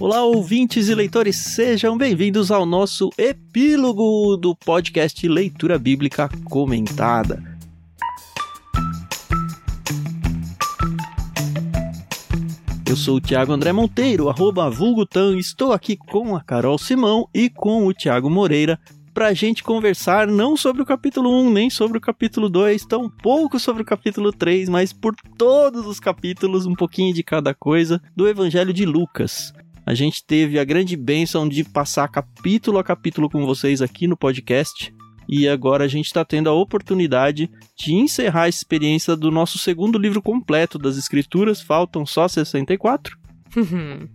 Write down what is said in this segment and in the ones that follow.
Olá, ouvintes e leitores, sejam bem-vindos ao nosso epílogo do podcast Leitura Bíblica Comentada. Eu sou o Thiago André Monteiro, arroba Vulgutan, estou aqui com a Carol Simão e com o Thiago Moreira pra gente conversar não sobre o capítulo 1, nem sobre o capítulo 2, tão pouco sobre o capítulo 3, mas por todos os capítulos, um pouquinho de cada coisa, do Evangelho de Lucas. A gente teve a grande bênção de passar capítulo a capítulo com vocês aqui no podcast. E agora a gente está tendo a oportunidade de encerrar a experiência do nosso segundo livro completo das Escrituras. Faltam só 64.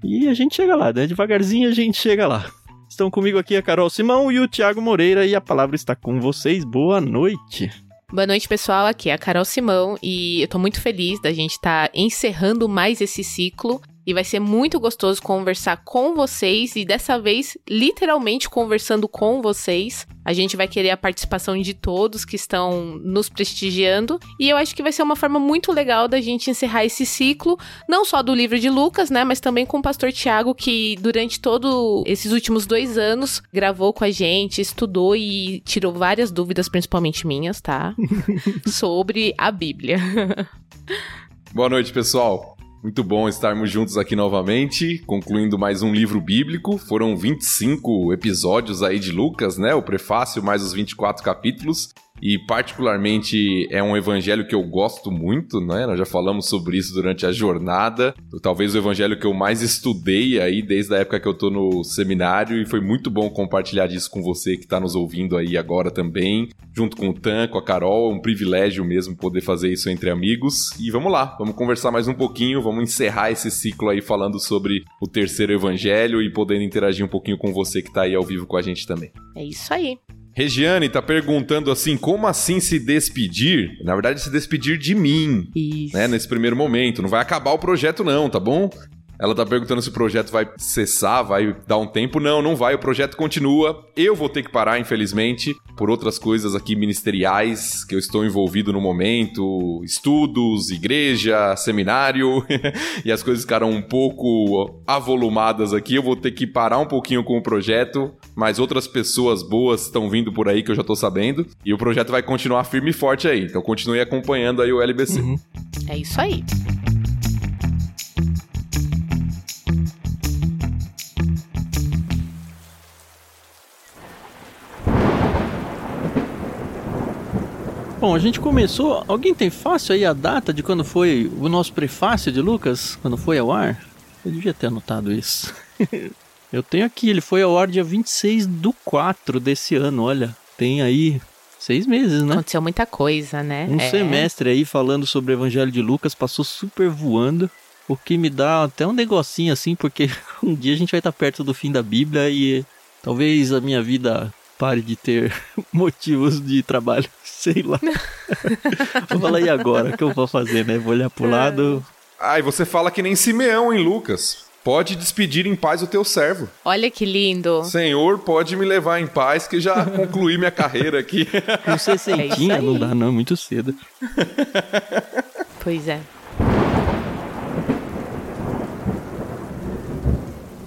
e a gente chega lá, né? Devagarzinho a gente chega lá. Estão comigo aqui a Carol Simão e o Thiago Moreira e a palavra está com vocês. Boa noite. Boa noite, pessoal. Aqui é a Carol Simão e eu tô muito feliz da gente estar tá encerrando mais esse ciclo e vai ser muito gostoso conversar com vocês e dessa vez literalmente conversando com vocês. A gente vai querer a participação de todos que estão nos prestigiando e eu acho que vai ser uma forma muito legal da gente encerrar esse ciclo, não só do livro de Lucas, né, mas também com o pastor Tiago que durante todos esses últimos dois anos gravou com a gente, estudou e tirou várias dúvidas, principalmente minhas, tá, sobre a Bíblia. Boa noite, pessoal. Muito bom estarmos juntos aqui novamente, concluindo mais um livro bíblico. Foram 25 episódios aí de Lucas, né? O prefácio mais os 24 capítulos e particularmente é um evangelho que eu gosto muito, né? Nós já falamos sobre isso durante a jornada. Talvez o evangelho que eu mais estudei aí desde a época que eu tô no seminário e foi muito bom compartilhar disso com você que tá nos ouvindo aí agora também, junto com o Tan, com a Carol, é um privilégio mesmo poder fazer isso entre amigos. E vamos lá, vamos conversar mais um pouquinho, vamos encerrar esse ciclo aí falando sobre o terceiro evangelho e podendo interagir um pouquinho com você que tá aí ao vivo com a gente também. É isso aí. Regiane tá perguntando assim, como assim se despedir? Na verdade, se despedir de mim. Isso. Né, nesse primeiro momento. Não vai acabar o projeto não, tá bom? Ela tá perguntando se o projeto vai cessar, vai dar um tempo. Não, não vai. O projeto continua. Eu vou ter que parar, infelizmente, por outras coisas aqui ministeriais que eu estou envolvido no momento: estudos, igreja, seminário. e as coisas ficaram um pouco avolumadas aqui. Eu vou ter que parar um pouquinho com o projeto, mas outras pessoas boas estão vindo por aí que eu já tô sabendo. E o projeto vai continuar firme e forte aí. Então continue acompanhando aí o LBC. Uhum. É isso aí. Bom, a gente começou. Alguém tem fácil aí a data de quando foi o nosso prefácio de Lucas? Quando foi ao ar? Eu devia ter anotado isso. Eu tenho aqui, ele foi ao ar dia 26 do 4 desse ano, olha. Tem aí seis meses, né? Aconteceu muita coisa, né? Um é. semestre aí falando sobre o Evangelho de Lucas, passou super voando. O que me dá até um negocinho assim, porque um dia a gente vai estar perto do fim da Bíblia e talvez a minha vida pare de ter motivos de trabalho, sei lá. vou falar, e agora? O que eu vou fazer, né? Vou olhar pro lado. Ah, e você fala que nem Simeão em Lucas. Pode despedir em paz o teu servo. Olha que lindo. Senhor, pode me levar em paz, que já concluí minha carreira aqui. Com sessentinha, é não dá não, é muito cedo. pois é.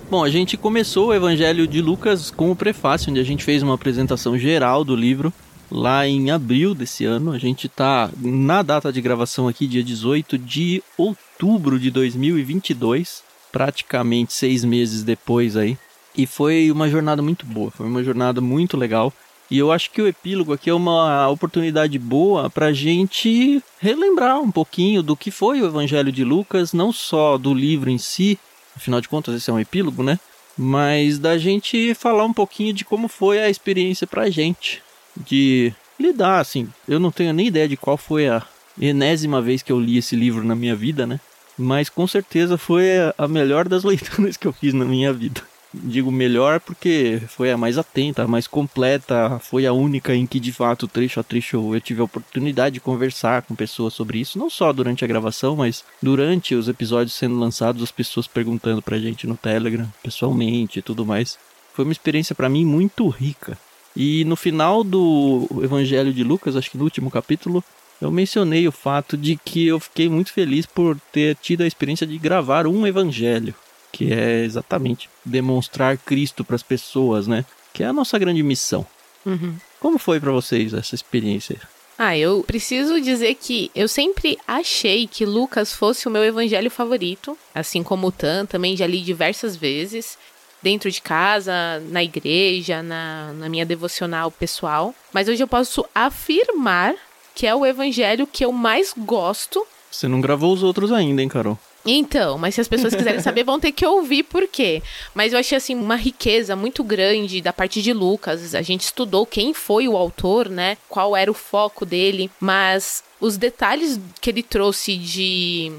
Bom, a gente começou o Evangelho de Lucas com o prefácio, onde a gente fez uma apresentação geral do livro lá em abril desse ano. A gente está na data de gravação aqui, dia 18 de outubro de 2022, praticamente seis meses depois aí. E foi uma jornada muito boa, foi uma jornada muito legal. E eu acho que o epílogo aqui é uma oportunidade boa para a gente relembrar um pouquinho do que foi o Evangelho de Lucas, não só do livro em si, afinal de contas esse é um epílogo, né? Mas da gente falar um pouquinho de como foi a experiência pra gente, de lidar, assim. Eu não tenho nem ideia de qual foi a enésima vez que eu li esse livro na minha vida, né? Mas com certeza foi a melhor das leituras que eu fiz na minha vida digo melhor porque foi a mais atenta, a mais completa, foi a única em que de fato trecho a trecho eu tive a oportunidade de conversar com pessoas sobre isso, não só durante a gravação, mas durante os episódios sendo lançados, as pessoas perguntando pra gente no Telegram, pessoalmente e tudo mais. Foi uma experiência para mim muito rica. E no final do Evangelho de Lucas, acho que no último capítulo, eu mencionei o fato de que eu fiquei muito feliz por ter tido a experiência de gravar um evangelho que é exatamente demonstrar Cristo para as pessoas, né? Que é a nossa grande missão. Uhum. Como foi para vocês essa experiência? Ah, eu preciso dizer que eu sempre achei que Lucas fosse o meu evangelho favorito, assim como o Tan, também já li diversas vezes, dentro de casa, na igreja, na, na minha devocional pessoal. Mas hoje eu posso afirmar que é o evangelho que eu mais gosto. Você não gravou os outros ainda, hein, Carol? Então, mas se as pessoas quiserem saber, vão ter que ouvir por quê. Mas eu achei, assim, uma riqueza muito grande da parte de Lucas. A gente estudou quem foi o autor, né? Qual era o foco dele. Mas os detalhes que ele trouxe de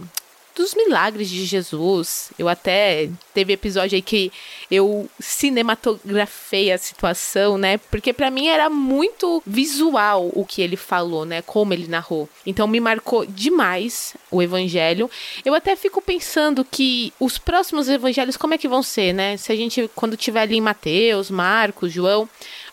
dos milagres de Jesus. Eu até teve episódio aí que eu cinematografei a situação, né? Porque para mim era muito visual o que ele falou, né? Como ele narrou. Então me marcou demais o evangelho. Eu até fico pensando que os próximos evangelhos como é que vão ser, né? Se a gente quando tiver ali em Mateus, Marcos, João,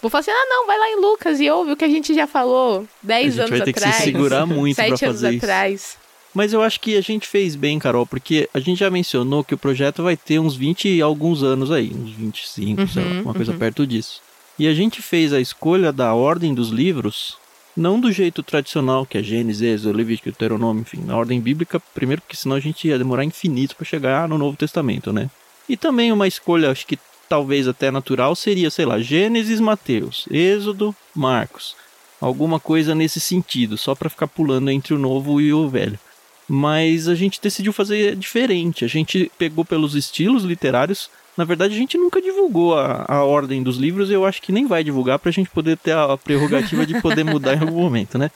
Vou falar assim, ah, não, vai lá em Lucas e ouve o que a gente já falou 10 anos vai ter atrás. Que se segurar muito 7 pra anos fazer isso. atrás. Mas eu acho que a gente fez bem, Carol, porque a gente já mencionou que o projeto vai ter uns 20 e alguns anos aí, uns 25, uhum, sei lá, uma coisa uhum. perto disso. E a gente fez a escolha da ordem dos livros, não do jeito tradicional, que é Gênesis, Êxodo, Levítico, Deuteronômio, enfim, na ordem bíblica, primeiro porque senão a gente ia demorar infinito para chegar no Novo Testamento, né? E também uma escolha, acho que talvez até natural, seria, sei lá, Gênesis, Mateus, Êxodo, Marcos. Alguma coisa nesse sentido, só para ficar pulando entre o novo e o velho mas a gente decidiu fazer diferente. A gente pegou pelos estilos literários. Na verdade, a gente nunca divulgou a, a ordem dos livros e eu acho que nem vai divulgar para a gente poder ter a prerrogativa de poder mudar em algum momento, né?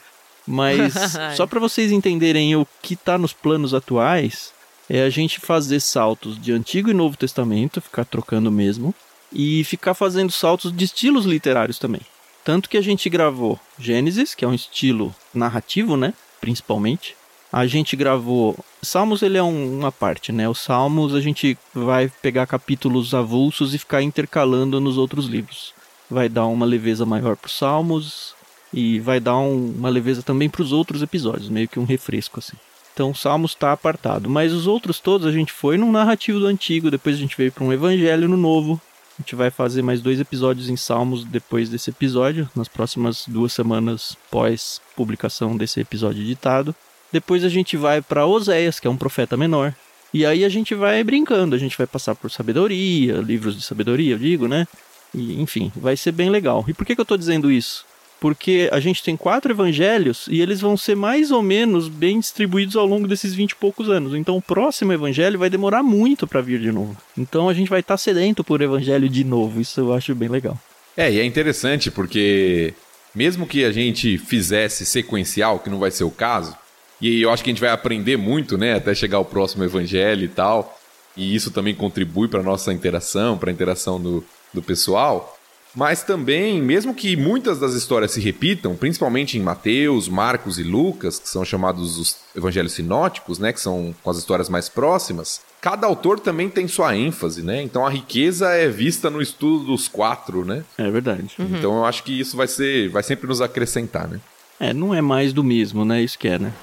Mas só para vocês entenderem o que está nos planos atuais, é a gente fazer saltos de Antigo e Novo Testamento, ficar trocando mesmo, e ficar fazendo saltos de estilos literários também. Tanto que a gente gravou Gênesis, que é um estilo narrativo, né? Principalmente a gente gravou. Salmos ele é um, uma parte, né? Os Salmos a gente vai pegar capítulos avulsos e ficar intercalando nos outros livros. Vai dar uma leveza maior para os Salmos e vai dar um, uma leveza também para os outros episódios, meio que um refresco assim. Então, Salmos está apartado, mas os outros todos a gente foi num narrativo do antigo, depois a gente veio para um evangelho no novo. A gente vai fazer mais dois episódios em Salmos depois desse episódio, nas próximas duas semanas pós publicação desse episódio editado. Depois a gente vai para Oséias, que é um profeta menor. E aí a gente vai brincando, a gente vai passar por sabedoria, livros de sabedoria, eu digo, né? E, enfim, vai ser bem legal. E por que, que eu estou dizendo isso? Porque a gente tem quatro evangelhos e eles vão ser mais ou menos bem distribuídos ao longo desses vinte e poucos anos. Então o próximo evangelho vai demorar muito para vir de novo. Então a gente vai estar tá sedento por evangelho de novo. Isso eu acho bem legal. É, e é interessante porque mesmo que a gente fizesse sequencial, que não vai ser o caso, e eu acho que a gente vai aprender muito, né, até chegar ao próximo evangelho e tal. E isso também contribui para nossa interação, para a interação do, do pessoal. Mas também, mesmo que muitas das histórias se repitam, principalmente em Mateus, Marcos e Lucas, que são chamados os evangelhos sinóticos, né, que são com as histórias mais próximas, cada autor também tem sua ênfase, né? Então a riqueza é vista no estudo dos quatro, né? É verdade. Uhum. Então eu acho que isso vai ser, vai sempre nos acrescentar, né? É, não é mais do mesmo, né? Isso que é, né?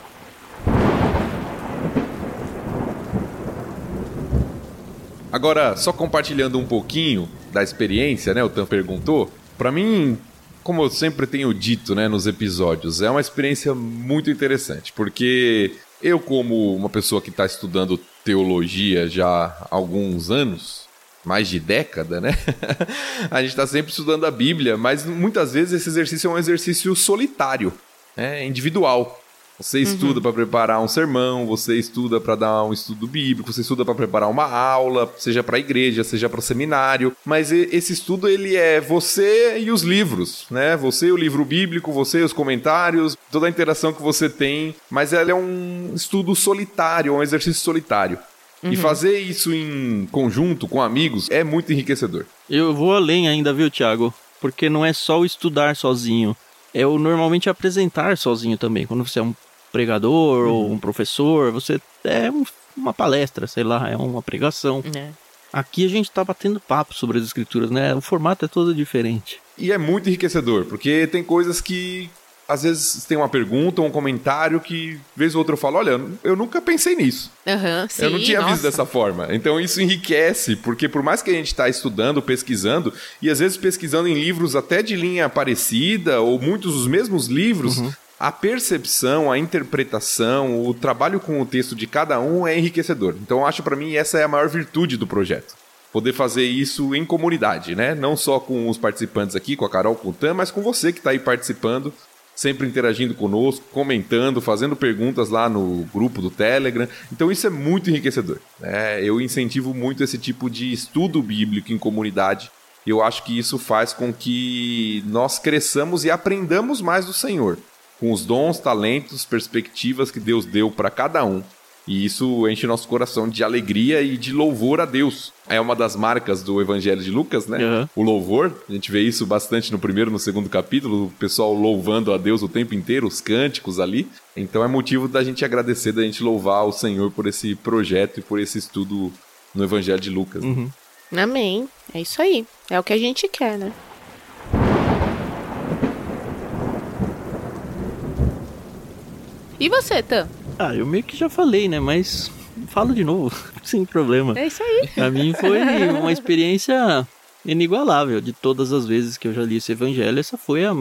Agora, só compartilhando um pouquinho da experiência, né? O Tan perguntou. Para mim, como eu sempre tenho dito, né, nos episódios, é uma experiência muito interessante, porque eu, como uma pessoa que está estudando teologia já há alguns anos, mais de década, né? a gente está sempre estudando a Bíblia, mas muitas vezes esse exercício é um exercício solitário, né? individual. Você estuda uhum. para preparar um sermão, você estuda para dar um estudo bíblico, você estuda para preparar uma aula, seja para a igreja, seja para o seminário. Mas esse estudo ele é você e os livros, né? Você o livro bíblico, você os comentários, toda a interação que você tem. Mas ela é um estudo solitário, um exercício solitário. Uhum. E fazer isso em conjunto com amigos é muito enriquecedor. Eu vou além ainda, viu, Thiago? Porque não é só o estudar sozinho é o normalmente apresentar sozinho também. Quando você é um pregador uhum. ou um professor, você é um, uma palestra, sei lá, é uma pregação. É. Aqui a gente tá batendo papo sobre as escrituras, né? O formato é todo diferente. E é muito enriquecedor, porque tem coisas que às vezes tem uma pergunta, um comentário que, vez ou outra, eu falo: olha, eu nunca pensei nisso. Uhum, sim, eu não tinha nossa. visto dessa forma. Então isso enriquece, porque por mais que a gente está estudando, pesquisando, e às vezes pesquisando em livros até de linha parecida, ou muitos dos mesmos livros, Uhum. A percepção, a interpretação, o trabalho com o texto de cada um é enriquecedor. Então acho para mim essa é a maior virtude do projeto. Poder fazer isso em comunidade, né? Não só com os participantes aqui, com a Carol, com o Tam, mas com você que está aí participando, sempre interagindo conosco, comentando, fazendo perguntas lá no grupo do Telegram. Então isso é muito enriquecedor. né? Eu incentivo muito esse tipo de estudo bíblico em comunidade. Eu acho que isso faz com que nós cresçamos e aprendamos mais do Senhor, com os dons, talentos, perspectivas que Deus deu para cada um. E isso enche nosso coração de alegria e de louvor a Deus. É uma das marcas do Evangelho de Lucas, né? Uhum. O louvor. A gente vê isso bastante no primeiro e no segundo capítulo, o pessoal louvando a Deus o tempo inteiro, os cânticos ali. Então é motivo da gente agradecer, da gente louvar o Senhor por esse projeto e por esse estudo no Evangelho de Lucas. né? Uhum. Amém. É isso aí. É o que a gente quer, né? E você, Tan? Ah, eu meio que já falei, né? Mas falo de novo, sem problema. É isso aí. Pra mim foi uma experiência inigualável. De todas as vezes que eu já li esse evangelho, essa foi a,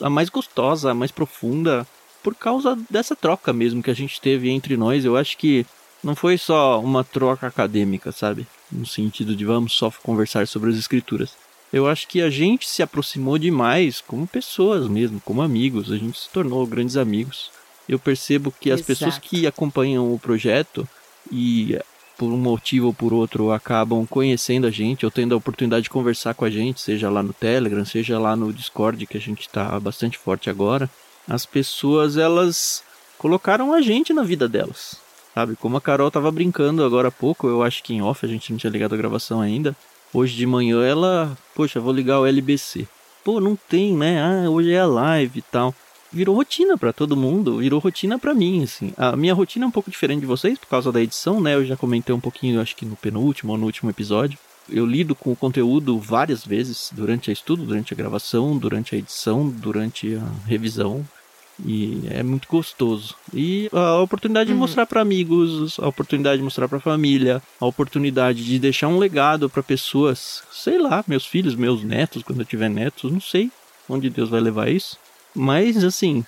a mais gostosa, a mais profunda, por causa dessa troca mesmo que a gente teve entre nós. Eu acho que não foi só uma troca acadêmica, sabe? No sentido de vamos só conversar sobre as escrituras. Eu acho que a gente se aproximou demais como pessoas mesmo, como amigos. A gente se tornou grandes amigos. Eu percebo que as pessoas que acompanham o projeto e por um motivo ou por outro acabam conhecendo a gente ou tendo a oportunidade de conversar com a gente, seja lá no Telegram, seja lá no Discord, que a gente está bastante forte agora, as pessoas elas colocaram a gente na vida delas. Sabe, como a Carol tava brincando agora há pouco, eu acho que em off a gente não tinha ligado a gravação ainda. Hoje de manhã ela, poxa, vou ligar o LBC. Pô, não tem, né? Ah, hoje é a live e tal virou rotina pra todo mundo, virou rotina pra mim, assim. A minha rotina é um pouco diferente de vocês por causa da edição, né? Eu já comentei um pouquinho, acho que no penúltimo ou no último episódio. Eu lido com o conteúdo várias vezes durante a estudo, durante a gravação, durante a edição, durante a revisão. E é muito gostoso. E a oportunidade de Uhum. mostrar pra amigos, a oportunidade de mostrar pra família, a oportunidade de deixar um legado pra pessoas, sei lá, meus filhos, meus netos, quando eu tiver netos, não sei onde Deus vai levar isso. Mas, assim,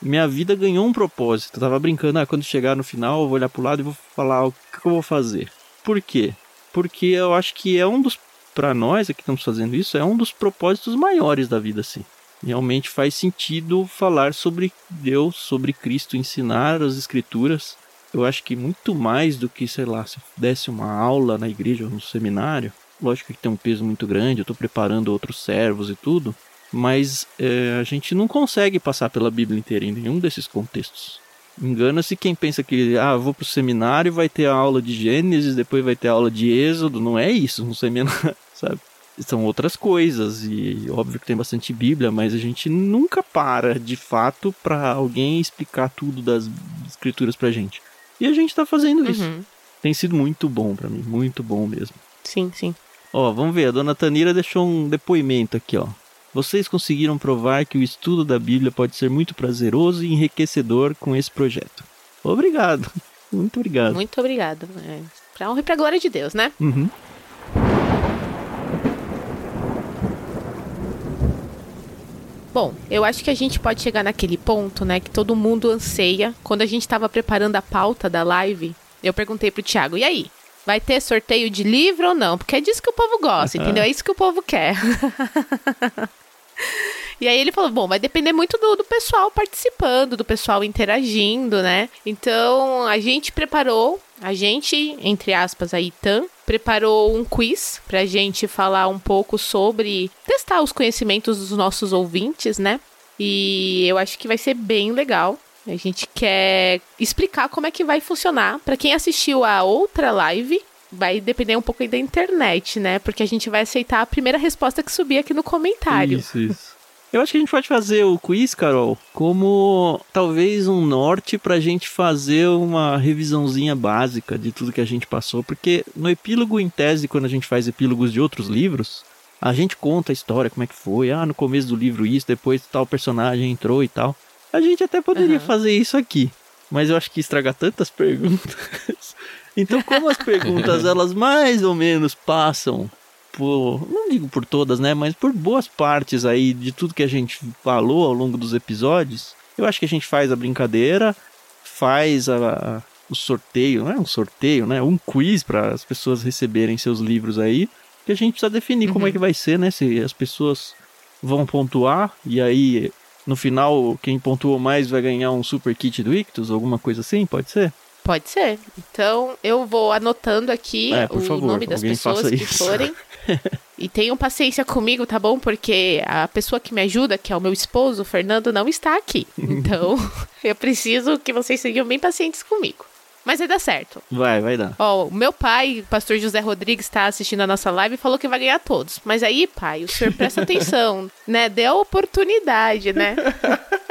minha vida ganhou um propósito. Eu tava brincando, ah, quando chegar no final, eu vou olhar pro lado e vou falar o que eu vou fazer. Por quê? Porque eu acho que é um dos, pra nós aqui estamos fazendo isso, é um dos propósitos maiores da vida, assim. Realmente faz sentido falar sobre Deus, sobre Cristo, ensinar as Escrituras. Eu acho que muito mais do que, sei lá, se eu desse uma aula na igreja ou no seminário. Lógico que tem um peso muito grande, eu estou preparando outros servos e tudo mas é, a gente não consegue passar pela Bíblia inteira em nenhum desses contextos. Engana-se quem pensa que, ah, vou pro seminário, vai ter a aula de Gênesis, depois vai ter a aula de Êxodo. Não é isso, um seminário, sabe? São outras coisas, e óbvio que tem bastante Bíblia, mas a gente nunca para, de fato, para alguém explicar tudo das escrituras pra gente. E a gente tá fazendo isso. Uhum. Tem sido muito bom para mim, muito bom mesmo. Sim, sim. Ó, vamos ver, a dona Tanira deixou um depoimento aqui, ó. Vocês conseguiram provar que o estudo da Bíblia pode ser muito prazeroso e enriquecedor com esse projeto. Obrigado. Muito obrigado. Muito obrigada. É, pra honra e pra glória de Deus, né? Uhum. Bom, eu acho que a gente pode chegar naquele ponto, né, que todo mundo anseia. Quando a gente estava preparando a pauta da live, eu perguntei pro Thiago, e aí? Vai ter sorteio de livro ou não? Porque é disso que o povo gosta, entendeu? É isso que o povo quer. E aí ele falou, bom, vai depender muito do, do pessoal participando, do pessoal interagindo, né? Então a gente preparou, a gente, entre aspas, a Itan, preparou um quiz pra gente falar um pouco sobre testar os conhecimentos dos nossos ouvintes, né? E eu acho que vai ser bem legal. A gente quer explicar como é que vai funcionar. Pra quem assistiu a outra live, vai depender um pouco aí da internet, né? Porque a gente vai aceitar a primeira resposta que subir aqui no comentário. Isso, isso. Eu acho que a gente pode fazer o quiz, Carol, como talvez um norte pra gente fazer uma revisãozinha básica de tudo que a gente passou, porque no epílogo, em tese, quando a gente faz epílogos de outros livros, a gente conta a história, como é que foi, ah, no começo do livro isso, depois tal personagem entrou e tal. A gente até poderia uhum. fazer isso aqui, mas eu acho que estraga tantas perguntas. então, como as perguntas elas mais ou menos passam por, não digo por todas, né, mas por boas partes aí de tudo que a gente falou ao longo dos episódios, eu acho que a gente faz a brincadeira, faz a, a o sorteio, não é um sorteio, né? Um quiz para as pessoas receberem seus livros aí. Que a gente precisa definir uhum. como é que vai ser, né? Se as pessoas vão pontuar e aí no final quem pontuou mais vai ganhar um super kit do Ictus, alguma coisa assim, pode ser? Pode ser. Então eu vou anotando aqui é, o favor, nome das pessoas que forem. e tenham paciência comigo, tá bom? Porque a pessoa que me ajuda, que é o meu esposo, o Fernando, não está aqui. Então eu preciso que vocês sejam bem pacientes comigo. Mas vai dar certo. Vai, vai dar. Ó, o meu pai, pastor José Rodrigues, está assistindo a nossa live e falou que vai ganhar todos. Mas aí, pai, o senhor presta atenção, né? Dê a oportunidade, né?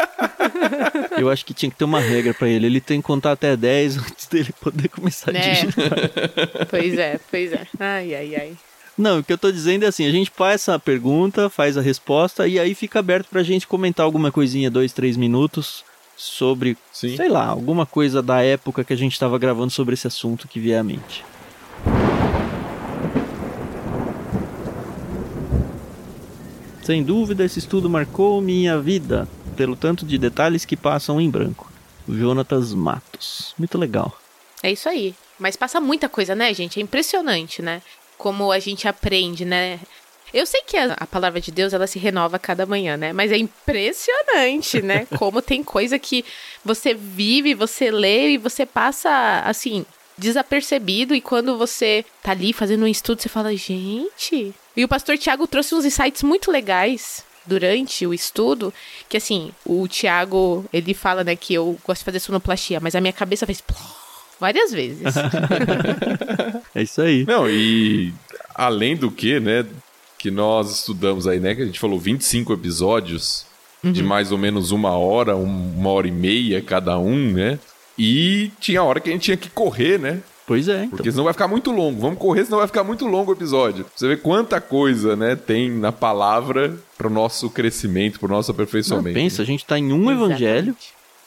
Eu acho que tinha que ter uma regra para ele. Ele tem que contar até 10 antes dele poder começar a é. digitar. Pois é, pois é. Ai, ai, ai. Não, o que eu tô dizendo é assim, a gente faz a pergunta, faz a resposta e aí fica aberto pra gente comentar alguma coisinha, dois, três minutos, sobre, Sim. sei lá, alguma coisa da época que a gente estava gravando sobre esse assunto que vier à mente. Sem dúvida, esse estudo marcou minha vida, pelo tanto de detalhes que passam em branco. Jonatas Matos. Muito legal. É isso aí. Mas passa muita coisa, né, gente? É impressionante, né? Como a gente aprende, né? Eu sei que a, a, palavra de Deus ela se renova a cada manhã, né? Mas é impressionante, né? Como tem coisa que você vive, você lê e você passa assim desapercebido e quando você tá ali fazendo um estudo você fala, gente. E o pastor Tiago trouxe uns insights muito legais durante o estudo, que assim, o Tiago, ele fala, né, que eu gosto de fazer sonoplastia, mas a minha cabeça fez várias vezes. é isso aí. Não, e além do que, né, que nós estudamos aí, né? Que a gente falou 25 episódios uhum. de mais ou menos uma hora, uma hora e meia cada um, né? E tinha hora que a gente tinha que correr, né? Pois é. Então. Porque senão vai ficar muito longo. Vamos correr, senão vai ficar muito longo o episódio. Você vê quanta coisa, né, tem na palavra para o nosso crescimento, para o nosso aperfeiçoamento. Não, pensa, a gente está em um Exatamente. evangelho.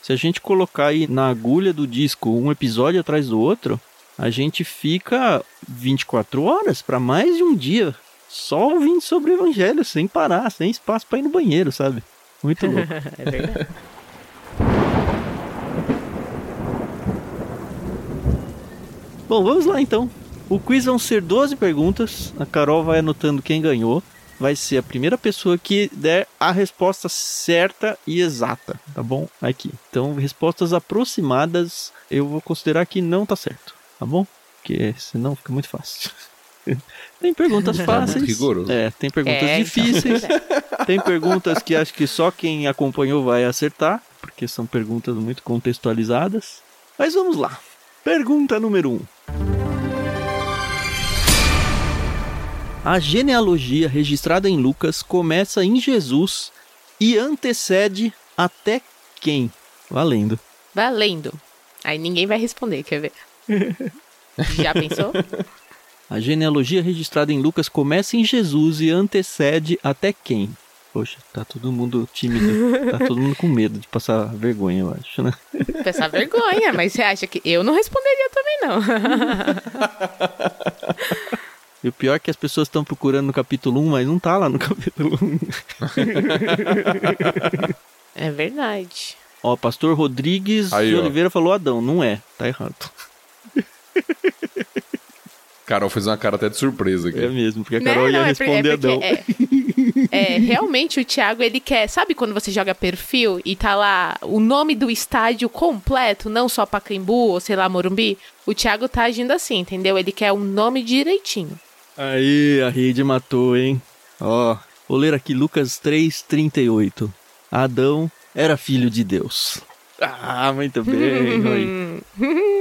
Se a gente colocar aí na agulha do disco um episódio atrás do outro, a gente fica 24 horas para mais de um dia só ouvindo sobre o evangelho, sem parar, sem espaço para ir no banheiro, sabe? Muito louco. é verdade. Bom, vamos lá então. O quiz vão ser 12 perguntas. A Carol vai anotando quem ganhou. Vai ser a primeira pessoa que der a resposta certa e exata, tá bom? Aqui. Então, respostas aproximadas eu vou considerar que não tá certo, tá bom? Porque senão fica muito fácil. Tem perguntas fáceis. Rigoroso. É, tem perguntas é, então. difíceis. Então. tem perguntas que acho que só quem acompanhou vai acertar, porque são perguntas muito contextualizadas. Mas vamos lá. Pergunta número 1. Um. A genealogia registrada em Lucas começa em Jesus e antecede até quem? Valendo. Valendo. Aí ninguém vai responder, quer ver? Já pensou? A genealogia registrada em Lucas começa em Jesus e antecede até quem? Poxa, tá todo mundo tímido. Tá todo mundo com medo de passar vergonha, eu acho, né? Passar vergonha, mas você acha que eu não responderia também, não. E o pior é que as pessoas estão procurando no capítulo 1, mas não tá lá no capítulo 1. É verdade. Ó, pastor Rodrigues Aí, de Oliveira falou Adão. Não é, tá errado. Carol fez uma cara até de surpresa aqui. É mesmo, porque a Carol não, ia não, é responder é Adão. É, é, realmente o Thiago, ele quer. Sabe quando você joga perfil e tá lá o nome do estádio completo, não só Pacaembu ou sei lá, Morumbi? O Thiago tá agindo assim, entendeu? Ele quer um nome direitinho. Aí, a rede matou, hein? Ó, vou ler aqui Lucas 3,38. Adão era filho de Deus. Ah, muito bem,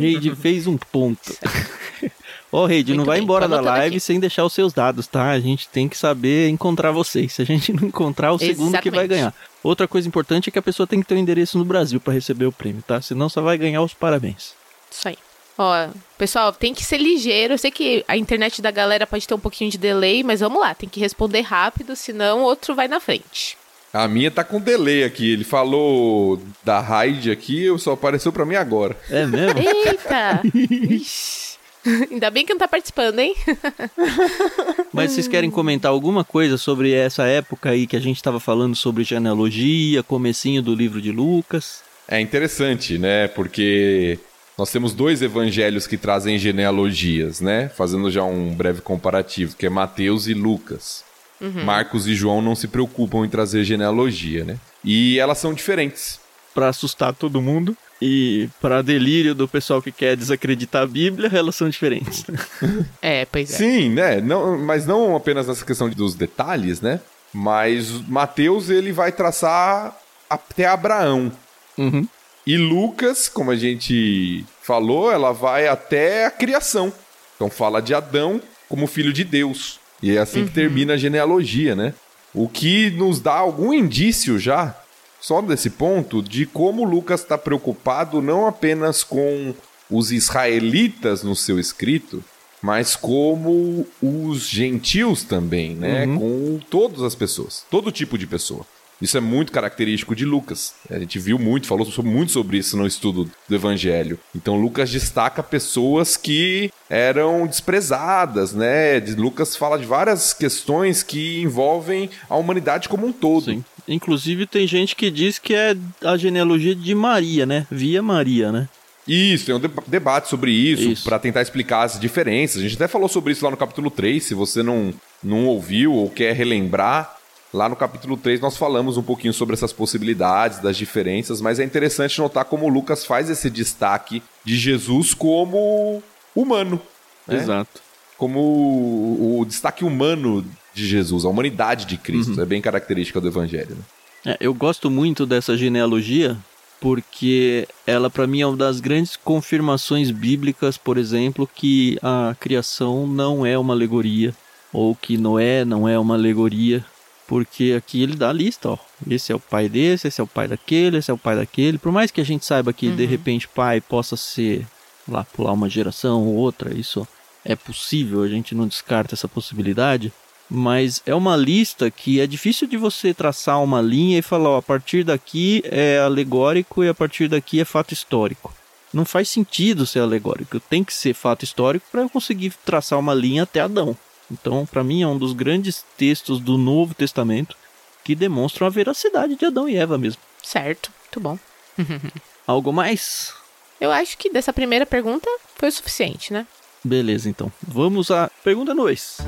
Reide fez um ponto. Ô, Reide, não vai bem, embora da live aqui. sem deixar os seus dados, tá? A gente tem que saber encontrar vocês. Se a gente não encontrar, o Exatamente. segundo que vai ganhar. Outra coisa importante é que a pessoa tem que ter um endereço no Brasil para receber o prêmio, tá? Senão só vai ganhar os parabéns. Isso aí. Ó, pessoal, tem que ser ligeiro. Eu sei que a internet da galera pode ter um pouquinho de delay, mas vamos lá, tem que responder rápido, senão outro vai na frente. A minha tá com delay aqui. Ele falou da raid aqui, só apareceu pra mim agora. É mesmo? Eita! Ainda bem que não tá participando, hein? Mas vocês querem comentar alguma coisa sobre essa época aí que a gente tava falando sobre genealogia, comecinho do livro de Lucas? É interessante, né? Porque nós temos dois evangelhos que trazem genealogias, né? Fazendo já um breve comparativo, que é Mateus e Lucas. Uhum. Marcos e João não se preocupam em trazer genealogia, né? E elas são diferentes. Para assustar todo mundo e para delírio do pessoal que quer desacreditar a Bíblia, elas são diferentes. é, pois é. Sim, né? Não, mas não apenas nessa questão dos detalhes, né? Mas Mateus ele vai traçar até Abraão. Uhum. E Lucas, como a gente falou, ela vai até a criação. Então fala de Adão como filho de Deus. E é assim uhum. que termina a genealogia, né? O que nos dá algum indício já, só desse ponto, de como Lucas está preocupado não apenas com os israelitas no seu escrito, mas como os gentios também, né? Uhum. Com todas as pessoas, todo tipo de pessoa. Isso é muito característico de Lucas. A gente viu muito, falou muito sobre isso no estudo do Evangelho. Então Lucas destaca pessoas que eram desprezadas, né? Lucas fala de várias questões que envolvem a humanidade como um todo. Sim. Inclusive tem gente que diz que é a genealogia de Maria, né? Via Maria, né? Isso, tem um debate sobre isso, isso. para tentar explicar as diferenças. A gente até falou sobre isso lá no capítulo 3, se você não, não ouviu ou quer relembrar, Lá no capítulo 3 nós falamos um pouquinho sobre essas possibilidades, das diferenças, mas é interessante notar como Lucas faz esse destaque de Jesus como humano. Né? Exato. Como o, o, destaque humano de Jesus, a humanidade de Cristo. Uhum. É bem característica do Evangelho. Né? É, eu gosto muito dessa genealogia porque ela para mim é uma das grandes confirmações bíblicas, por exemplo, que a criação não é uma alegoria ou que Noé não é uma alegoria porque aqui ele dá a lista, ó. Esse é o pai desse, esse é o pai daquele, esse é o pai daquele. Por mais que a gente saiba que uhum. de repente pai possa ser lá pular uma geração ou outra, isso é possível, a gente não descarta essa possibilidade. Mas é uma lista que é difícil de você traçar uma linha e falar, ó, a partir daqui é alegórico e a partir daqui é fato histórico. Não faz sentido ser alegórico, tem que ser fato histórico para eu conseguir traçar uma linha até Adão. Então, para mim, é um dos grandes textos do Novo Testamento que demonstram a veracidade de Adão e Eva mesmo. Certo, muito bom. Algo mais? Eu acho que dessa primeira pergunta foi o suficiente, né? Beleza, então. Vamos à pergunta 2.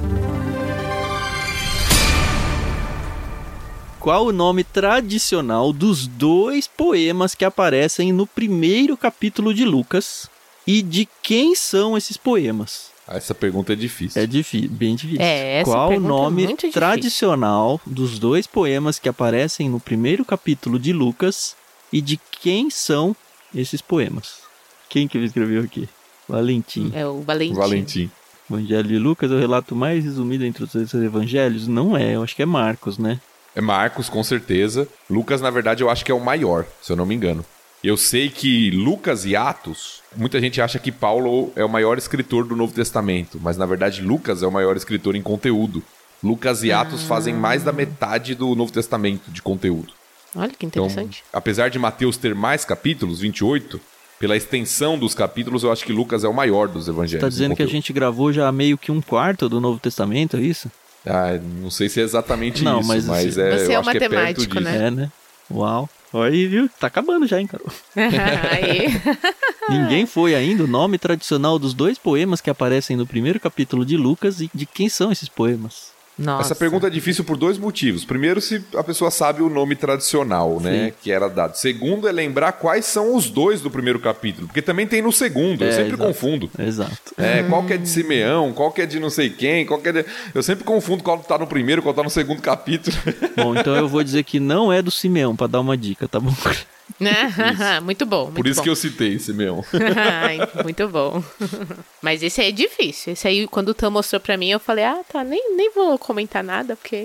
Qual o nome tradicional dos dois poemas que aparecem no primeiro capítulo de Lucas? E de quem são esses poemas? Essa pergunta é difícil. É difícil, bem difícil. É, essa Qual o é nome é tradicional dos dois poemas que aparecem no primeiro capítulo de Lucas e de quem são esses poemas? Quem que escreveu aqui? Valentim. É o Valentim. Valentim. Evangelho de Lucas é o relato mais resumido entre os evangelhos? Não é, eu acho que é Marcos, né? É Marcos, com certeza. Lucas, na verdade, eu acho que é o maior, se eu não me engano. Eu sei que Lucas e Atos, muita gente acha que Paulo é o maior escritor do Novo Testamento, mas na verdade Lucas é o maior escritor em conteúdo. Lucas e Atos ah. fazem mais da metade do Novo Testamento de conteúdo. Olha que interessante. Então, apesar de Mateus ter mais capítulos, 28, pela extensão dos capítulos, eu acho que Lucas é o maior dos evangelhos. Tá dizendo que a gente gravou já meio que um quarto do Novo Testamento, é isso? Ah, não sei se é exatamente não, isso, mas, mas é, você é um matemático, é né? É, né? Uau. Aí, viu? Tá acabando já, hein, Carol? Ninguém foi ainda o nome tradicional dos dois poemas que aparecem no primeiro capítulo de Lucas e de quem são esses poemas. Nossa. Essa pergunta é difícil por dois motivos. Primeiro, se a pessoa sabe o nome tradicional, né? Sim. Que era dado. Segundo, é lembrar quais são os dois do primeiro capítulo. Porque também tem no segundo. É, eu sempre exato. confundo. Exato. É, qual que é de Simeão, qual que é de não sei quem, qual que é de... Eu sempre confundo qual tá no primeiro, qual tá no segundo capítulo. Bom, então eu vou dizer que não é do Simeão, para dar uma dica, tá bom? muito bom. Muito Por isso bom. que eu citei Simeão. muito bom. Mas esse aí é difícil. Esse aí, quando o Tam mostrou pra mim, eu falei, ah, tá, nem, nem vou comentar nada, porque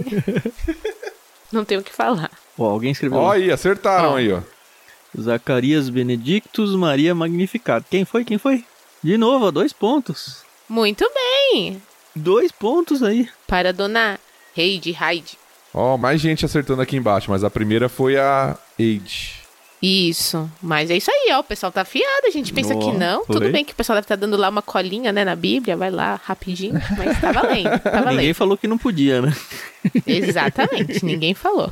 não tenho o que falar. Ó, alguém escreveu. Ó, aí, acertaram ó. aí, ó. Zacarias Benedictus Maria Magnificat. Quem foi? Quem foi? De novo, ó, dois pontos. Muito bem. Dois pontos aí. Para Dona Heide Hyde. Ó, oh, mais gente acertando aqui embaixo, mas a primeira foi a Age. Isso, mas é isso aí, ó. O pessoal tá afiado, a gente pensa que não. Tudo bem que o pessoal deve estar tá dando lá uma colinha, né, na Bíblia, vai lá rapidinho, mas tá valendo, tá valendo. Ninguém falou que não podia, né? Exatamente, ninguém falou.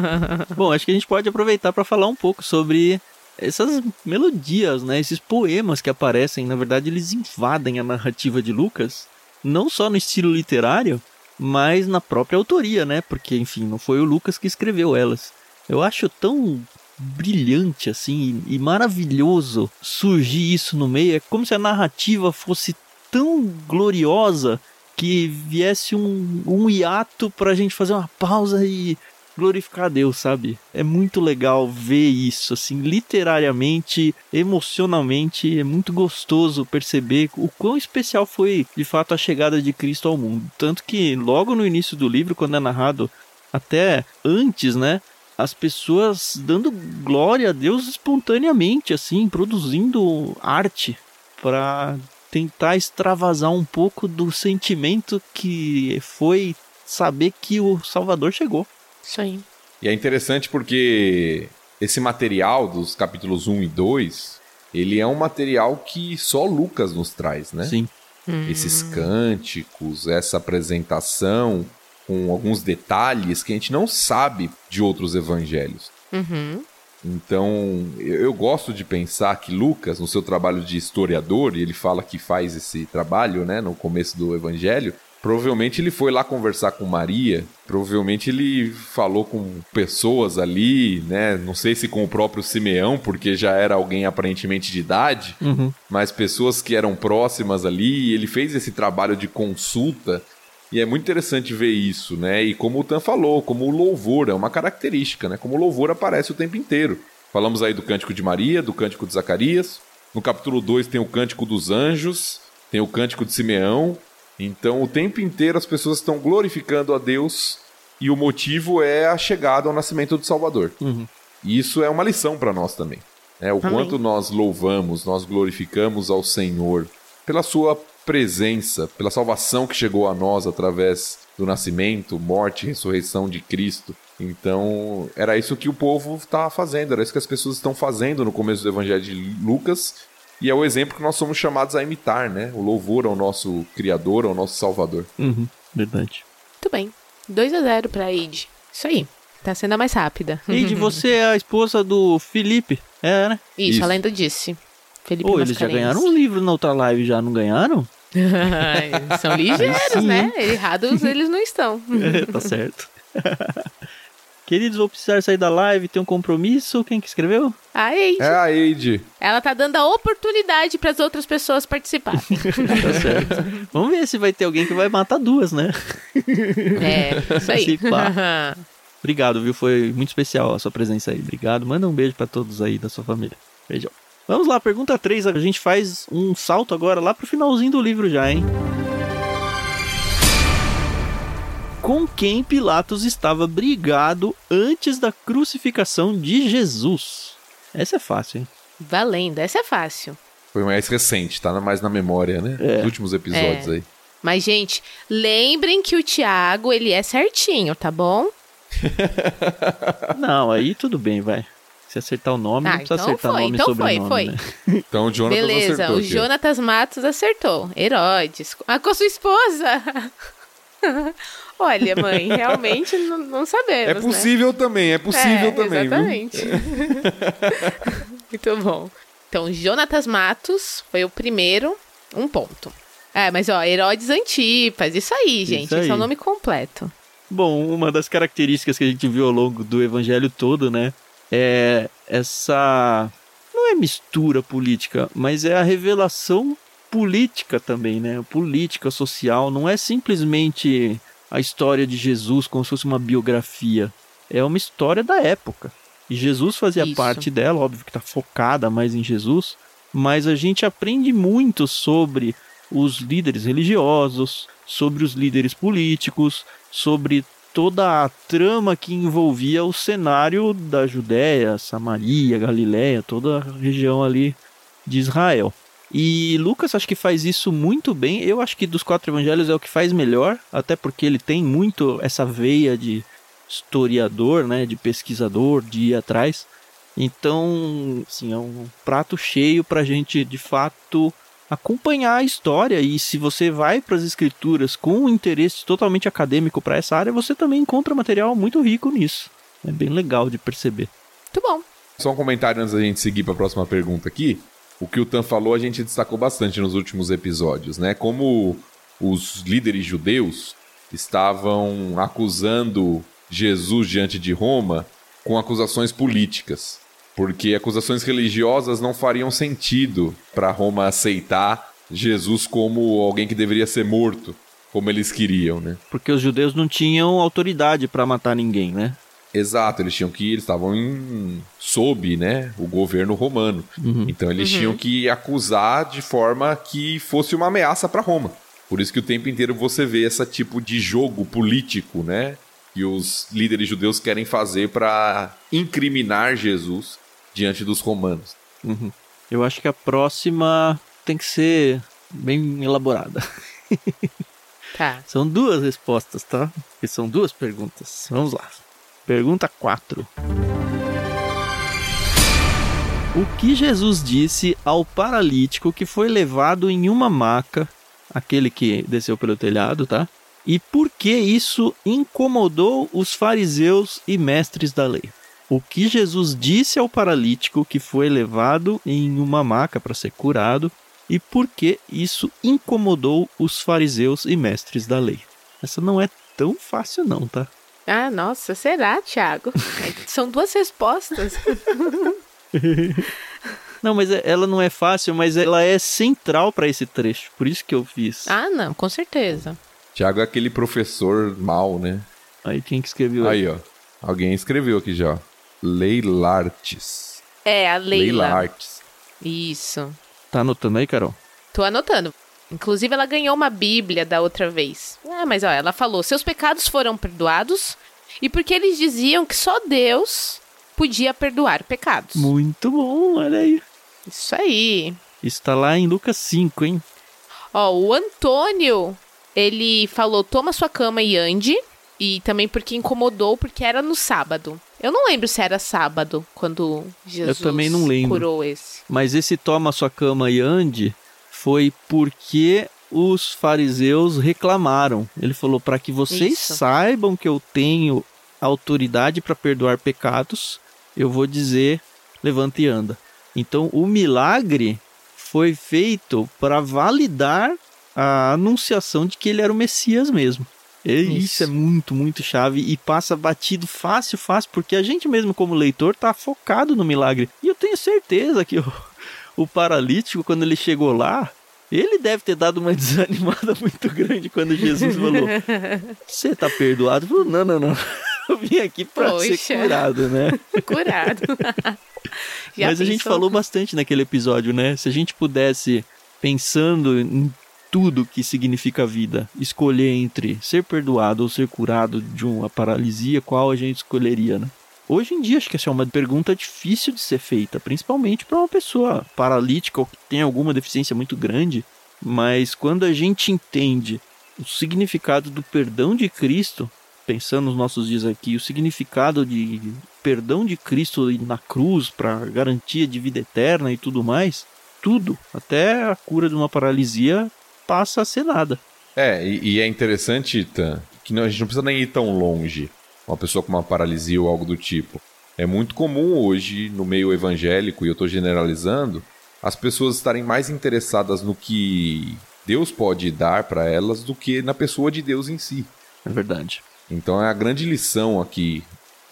Bom, acho que a gente pode aproveitar para falar um pouco sobre essas melodias, né, esses poemas que aparecem, na verdade eles invadem a narrativa de Lucas, não só no estilo literário, mas na própria autoria, né? Porque, enfim, não foi o Lucas que escreveu elas. Eu acho tão brilhante assim e maravilhoso surgir isso no meio. É como se a narrativa fosse tão gloriosa que viesse um, um hiato para a gente fazer uma pausa e glorificar a Deus, sabe? É muito legal ver isso, assim, literariamente, emocionalmente, é muito gostoso perceber o quão especial foi, de fato, a chegada de Cristo ao mundo. Tanto que logo no início do livro, quando é narrado, até antes, né? As pessoas dando glória a Deus espontaneamente, assim, produzindo arte para tentar extravasar um pouco do sentimento que foi saber que o Salvador chegou. Isso aí. E é interessante porque esse material dos capítulos 1 e 2, ele é um material que só Lucas nos traz, né? Sim. Hum. Esses cânticos, essa apresentação com alguns detalhes que a gente não sabe de outros evangelhos. Uhum. Então, eu gosto de pensar que Lucas, no seu trabalho de historiador, e ele fala que faz esse trabalho, né, no começo do evangelho, Provavelmente ele foi lá conversar com Maria, provavelmente ele falou com pessoas ali, né? Não sei se com o próprio Simeão, porque já era alguém aparentemente de idade, uhum. mas pessoas que eram próximas ali, e ele fez esse trabalho de consulta. E é muito interessante ver isso, né? E como o Tan falou, como o louvor é uma característica, né? Como o louvor aparece o tempo inteiro. Falamos aí do cântico de Maria, do cântico de Zacarias. No capítulo 2 tem o cântico dos anjos, tem o cântico de Simeão, então, o tempo inteiro as pessoas estão glorificando a Deus e o motivo é a chegada ao nascimento do Salvador. Uhum. E isso é uma lição para nós também. Né? O Amém. quanto nós louvamos, nós glorificamos ao Senhor pela sua presença, pela salvação que chegou a nós através do nascimento, morte e ressurreição de Cristo. Então, era isso que o povo estava fazendo, era isso que as pessoas estão fazendo no começo do Evangelho de Lucas e é o exemplo que nós somos chamados a imitar, né? O louvor ao nosso Criador, ao nosso Salvador. Uhum, verdade. Muito bem. 2 a 0 pra Id. Isso aí. Tá sendo a mais rápida. Id, você é a esposa do Felipe. É, né? Isso, Isso. a lenda disse. Felipe Pô, eles já ganharam um livro na outra live, já não ganharam? São ligeiros, né? Errados eles não estão. é, tá certo. Queridos, vou precisar sair da live, tem um compromisso. Quem que escreveu? A Eide. É a Eide. Ela tá dando a oportunidade para as outras pessoas participarem. tá certo. Vamos ver se vai ter alguém que vai matar duas, né? É, isso aí. Obrigado, viu? Foi muito especial a sua presença aí. Obrigado. Manda um beijo para todos aí da sua família. Beijão. Vamos lá, pergunta 3. A gente faz um salto agora lá pro finalzinho do livro já, hein? com quem Pilatos estava brigado antes da crucificação de Jesus. Essa é fácil, hein? Valendo, essa é fácil. Foi mais recente, tá mais na memória, né? É. Os últimos episódios é. aí. Mas, gente, lembrem que o Thiago, ele é certinho, tá bom? não, aí tudo bem, vai. Se acertar o nome, ah, não precisa então acertar foi, nome então sobre foi, foi. Né? Então o Jonatas Beleza, acertou. o Jonatas Matos acertou. Herodes. Ah, com a sua esposa. Olha, mãe, realmente não, não sabemos. É né? possível né? também, é possível é, também. Exatamente. Muito bom. Então, Jonatas Matos foi o primeiro, um ponto. É, mas ó, Herodes Antipas, isso aí, gente. Isso aí. Esse é o nome completo. Bom, uma das características que a gente viu ao longo do evangelho todo, né? É essa. Não é mistura política, mas é a revelação política também, né? Política social. Não é simplesmente a história de Jesus como se fosse uma biografia. É uma história da época. E Jesus fazia Isso. parte dela, óbvio que está focada mais em Jesus, mas a gente aprende muito sobre os líderes religiosos, sobre os líderes políticos, sobre toda a trama que envolvia o cenário da Judéia, Samaria, Galiléia, toda a região ali de Israel. E Lucas acho que faz isso muito bem. Eu acho que dos quatro evangelhos é o que faz melhor, até porque ele tem muito essa veia de historiador, né, de pesquisador, de ir atrás. Então, assim, é um prato cheio para a gente de fato acompanhar a história e se você vai para as escrituras com um interesse totalmente acadêmico para essa área, você também encontra material muito rico nisso. É bem legal de perceber. Muito bom. Só um comentário antes da gente seguir para a próxima pergunta aqui. O que o Tan falou a gente destacou bastante nos últimos episódios, né? Como os líderes judeus estavam acusando Jesus diante de Roma com acusações políticas, porque acusações religiosas não fariam sentido para Roma aceitar Jesus como alguém que deveria ser morto, como eles queriam, né? Porque os judeus não tinham autoridade para matar ninguém, né? Exato, eles tinham que eles estavam em, sob, né, o governo romano. Uhum. Então eles Uhum. tinham que acusar de forma que fosse uma ameaça para Roma. Por isso que o tempo inteiro você vê esse tipo de jogo político, né, que os líderes judeus querem fazer para incriminar Jesus diante dos romanos. Uhum. Eu acho que a próxima tem que ser bem elaborada. Tá. São duas respostas, tá? Porque são duas perguntas. Vamos lá. Pergunta 4. O que Jesus disse ao paralítico que foi levado em uma maca, aquele que desceu pelo telhado, tá? E por que isso incomodou os fariseus e mestres da lei? O que Jesus disse ao paralítico que foi levado em uma maca para ser curado e por que isso incomodou os fariseus e mestres da lei? Essa não é tão fácil não, tá? Ah, nossa, será, Thiago? É, São duas respostas. Não, mas é- ela não é fácil, mas ela é central para esse trecho. Por isso que eu fiz. Ah, não, com certeza. Tiago é aquele professor mal, né? Aí quem que escreveu? Aí, ó. Alguém escreveu aqui já. ó. Leilartes. É, a Leila. Leilartes. Isso. Tá anotando aí, Carol? Tô anotando. Inclusive, ela ganhou uma Bíblia da outra vez. Ah, mas ó, ela falou: seus pecados foram perdoados e porque eles diziam que só Deus podia perdoar pecados. Muito bom, olha aí. Isso aí. Isso tá lá em Lucas 5, hein? Ó, o Antônio, ele falou: toma sua cama e ande. E também porque incomodou, porque era no sábado. Eu não lembro se era sábado quando Jesus também não lembro. curou esse. Mas esse toma sua cama e ande foi porque os fariseus reclamaram. Ele falou para que vocês Isso. saibam que eu tenho autoridade para perdoar pecados, eu vou dizer levanta e anda. Então o milagre foi feito para validar a anunciação de que ele era o Messias mesmo. E isso. Isso. é muito, muito chave e passa batido fácil, fácil, porque a gente mesmo como leitor tá focado no milagre. E eu tenho certeza que o, o paralítico, quando ele chegou lá, ele deve ter dado uma desanimada muito grande quando Jesus falou: Você tá perdoado? Falou, não, não, não. Eu vim aqui pra ser Poxa. curado, né? Curado. Mas a gente pensou? falou bastante naquele episódio, né? Se a gente pudesse, pensando em tudo que significa vida, escolher entre ser perdoado ou ser curado de uma paralisia, qual a gente escolheria, né? Hoje em dia, acho que essa é uma pergunta difícil de ser feita, principalmente para uma pessoa paralítica ou que tem alguma deficiência muito grande. Mas quando a gente entende o significado do perdão de Cristo, pensando nos nossos dias aqui, o significado de perdão de Cristo na cruz para garantia de vida eterna e tudo mais, tudo, até a cura de uma paralisia, passa a ser nada. É, e, e é interessante, Tan, que não- a gente não precisa nem ir tão longe. Uma pessoa com uma paralisia ou algo do tipo. É muito comum hoje, no meio evangélico, e eu estou generalizando, as pessoas estarem mais interessadas no que Deus pode dar para elas do que na pessoa de Deus em si. É verdade. Então é a grande lição aqui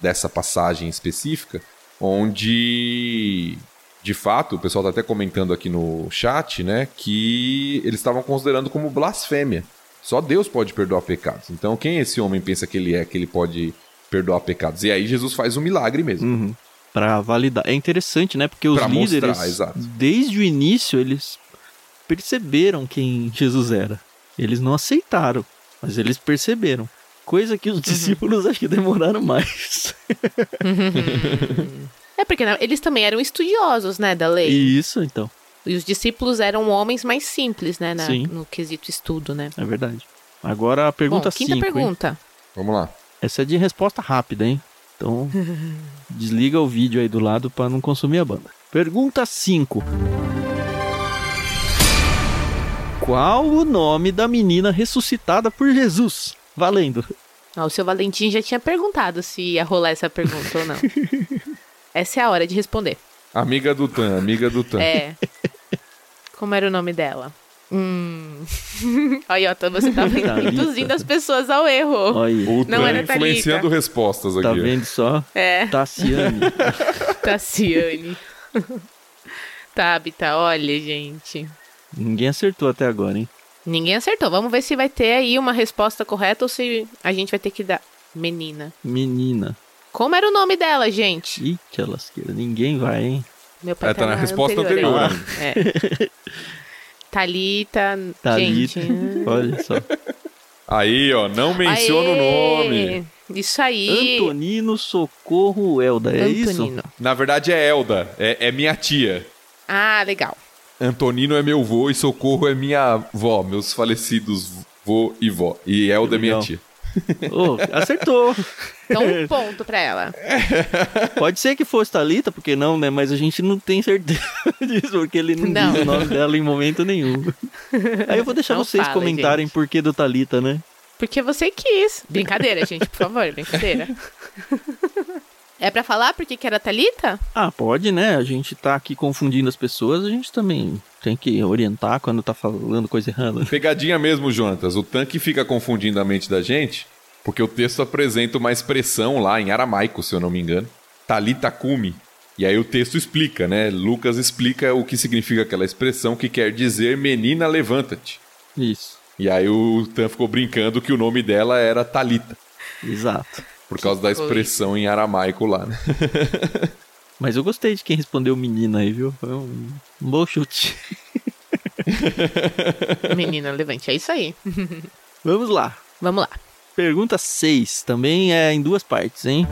dessa passagem específica, onde de fato, o pessoal está até comentando aqui no chat, né, que eles estavam considerando como blasfêmia. Só Deus pode perdoar pecados. Então, quem esse homem pensa que ele é, que ele pode perdoar pecados? E aí Jesus faz um milagre mesmo. Uhum. Para validar. É interessante, né? Porque os Pra mostrar, líderes, exato. desde o início, eles perceberam quem Jesus era. Eles não aceitaram, mas eles perceberam. Coisa que os discípulos acho que demoraram mais. É porque né, eles também eram estudiosos, né, da lei. Isso, então. E os discípulos eram homens mais simples, né, na- Sim. no quesito estudo, né? É verdade. Agora a pergunta Bom, quinta 5. pergunta. Vamos lá. Essa é de resposta rápida, hein? Então, desliga o vídeo aí do lado para não consumir a banda. Pergunta 5. Qual o nome da menina ressuscitada por Jesus? Valendo. Ah, o seu Valentim já tinha perguntado se ia rolar essa pergunta ou não. Essa é a hora de responder. Amiga do Tan, amiga do Tan. É. Como era o nome dela? Hum. Olha, Otto, você tá Thalita. induzindo as pessoas ao erro. Olha aí. O Não Tan era Thalita. influenciando respostas aqui. Tá ó. vendo só? É, Tassiane. Tassiane. Tabita, olha, gente. Ninguém acertou até agora, hein? Ninguém acertou. Vamos ver se vai ter aí uma resposta correta ou se a gente vai ter que dar. Menina. Menina. Como era o nome dela, gente? Ih, que lasqueira. Ninguém vai, hein? Meu pai É, tá na resposta anterior. anterior. aí. É. Thalita, Thalita. gente. Olha só. Aí, ó, não menciona o Aê! nome. Isso aí. Antonino Socorro Elda, é isso? Antonino. Na verdade é Elda, é, é minha tia. Ah, legal. Antonino é meu vô e Socorro é minha vó, meus falecidos vô e vó. E Elda é minha tia. Ô, acertou. Então, um ponto pra ela. Pode ser que fosse Thalita, porque não, né? Mas a gente não tem certeza disso, porque ele não, Não. diz o nome dela em momento nenhum. Aí eu vou deixar Não vocês fala, comentarem gente. por que do Thalita, né? Porque você quis. Brincadeira, gente, por favor, brincadeira. É pra falar por que era Thalita? Ah, pode, né? A gente tá aqui confundindo as pessoas, a gente também tem que orientar quando tá falando coisa errada. Pegadinha mesmo, Jonatas. O tanque fica confundindo a mente da gente, porque o texto apresenta uma expressão lá em aramaico, se eu não me engano. Talita kumi. E aí o texto explica, né? Lucas explica o que significa aquela expressão que quer dizer menina levanta-te. Isso, E aí o Tan ficou brincando que o nome dela era Talita, exato. Por causa da expressão em aramaico lá, né? Mas eu gostei de quem respondeu menina aí, viu? Foi um, um bom chute. Menina, levante. É isso aí. Vamos lá. Vamos lá. Pergunta 6, também é em duas partes, hein?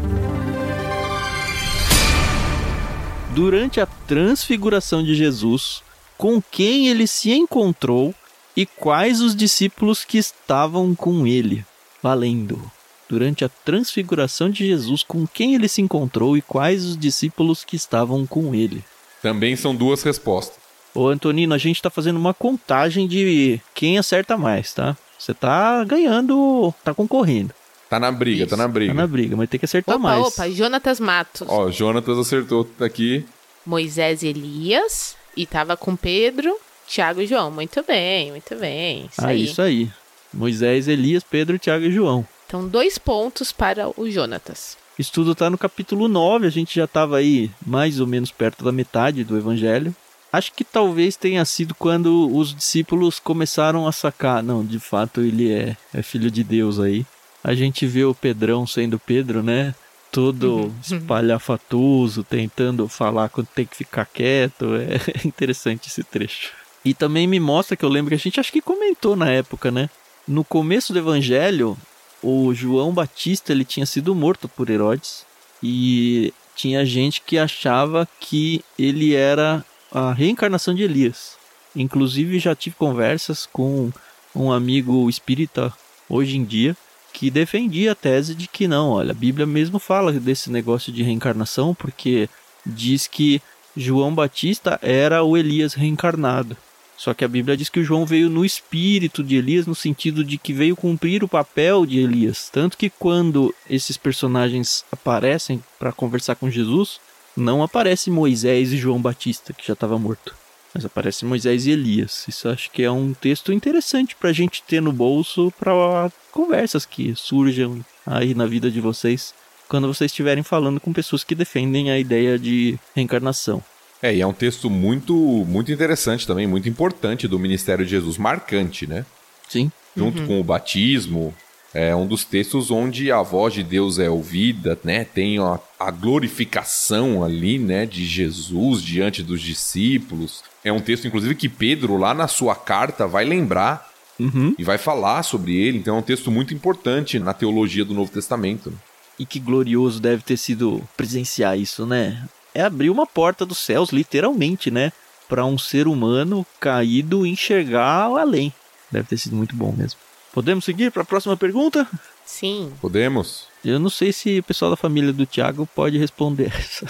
Durante a transfiguração de Jesus, com quem ele se encontrou e quais os discípulos que estavam com ele? Valendo. Durante a transfiguração de Jesus, com quem ele se encontrou e quais os discípulos que estavam com ele? Também são duas respostas. Ô Antonino, a gente tá fazendo uma contagem de quem acerta mais, tá? Você tá ganhando, tá concorrendo. Tá na briga, tá Isso, na briga. Tá na briga, mas tem que acertar Opa, mais. opa, Jonatas Matos. Ó, Jonatas acertou aqui. Moisés e Elias. E tava com Pedro, Tiago e João. Muito bem, muito bem. Isso ah, aí. isso aí. Moisés, Elias, Pedro, Tiago e João. Então, dois pontos para o Jonatas. O estudo tá no capítulo 9, a gente já tava aí mais ou menos perto da metade do evangelho. Acho que talvez tenha sido quando os discípulos começaram a sacar, não, de fato ele é, é filho de Deus aí. A gente vê o Pedrão sendo Pedro, né? Todo espalhafatoso, tentando falar quando tem que ficar quieto. É interessante esse trecho. E também me mostra que eu lembro que a gente acho que comentou na época, né? No começo do evangelho, o João Batista ele tinha sido morto por Herodes e tinha gente que achava que ele era a reencarnação de Elias. Inclusive já tive conversas com um amigo espírita hoje em dia que defendia a tese de que não, olha, a Bíblia mesmo fala desse negócio de reencarnação porque diz que João Batista era o Elias reencarnado. Só que a Bíblia diz que o João veio no espírito de Elias, no sentido de que veio cumprir o papel de Elias. Tanto que quando esses personagens aparecem para conversar com Jesus, não aparece Moisés e João Batista, que já estava morto. Mas aparece Moisés e Elias. Isso acho que é um texto interessante para a gente ter no bolso para conversas que surjam aí na vida de vocês quando vocês estiverem falando com pessoas que defendem a ideia de reencarnação. É, e é um texto muito, muito interessante também, muito importante do ministério de Jesus, marcante, né? Sim. Junto com o batismo, é um dos textos onde a voz de Deus é ouvida, né? Tem a, a glorificação ali, né, de Jesus diante dos discípulos. É um texto, inclusive, que Pedro, lá na sua carta, vai lembrar Uhum. e vai falar sobre ele. Então é um texto muito importante na teologia do Novo Testamento. né? E que glorioso deve ter sido presenciar isso, né? É abrir uma porta dos céus, literalmente, né? Para um ser humano caído enxergar o além. Deve ter sido muito bom mesmo. Podemos seguir para a próxima pergunta? Sim. Podemos? Eu não sei se o pessoal da família do Tiago pode responder essa.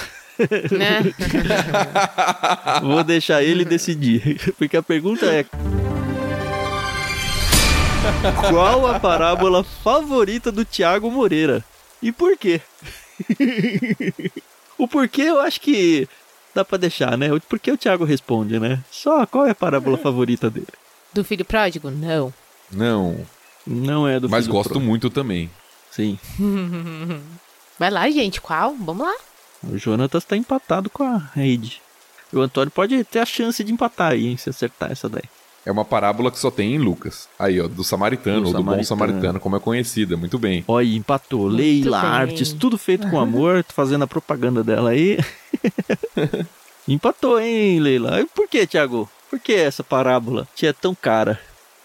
Né? Vou deixar ele decidir. Porque a pergunta é: Qual a parábola favorita do Tiago Moreira? E por quê? O porquê eu acho que dá pra deixar, né? O porquê o Thiago responde, né? Só qual é a parábola favorita dele? Do filho pródigo? Não. Não, Não é do mas filho gosto pródigo. muito também. Sim. Vai lá, gente. Qual? Vamos lá. O Jonatas tá empatado com a Reide. O Antônio pode ter a chance de empatar aí, hein, se acertar essa daí. É uma parábola que só tem em Lucas. Aí, ó, do samaritano, Do ou do bom samaritano. samaritano, como é conhecida. Muito bem. Olha, empatou. Muito Leila, bem. artes, tudo feito com amor. Tô fazendo a propaganda dela aí. empatou, hein, Leila? E por que, Thiago? Por que essa parábola te é tão cara?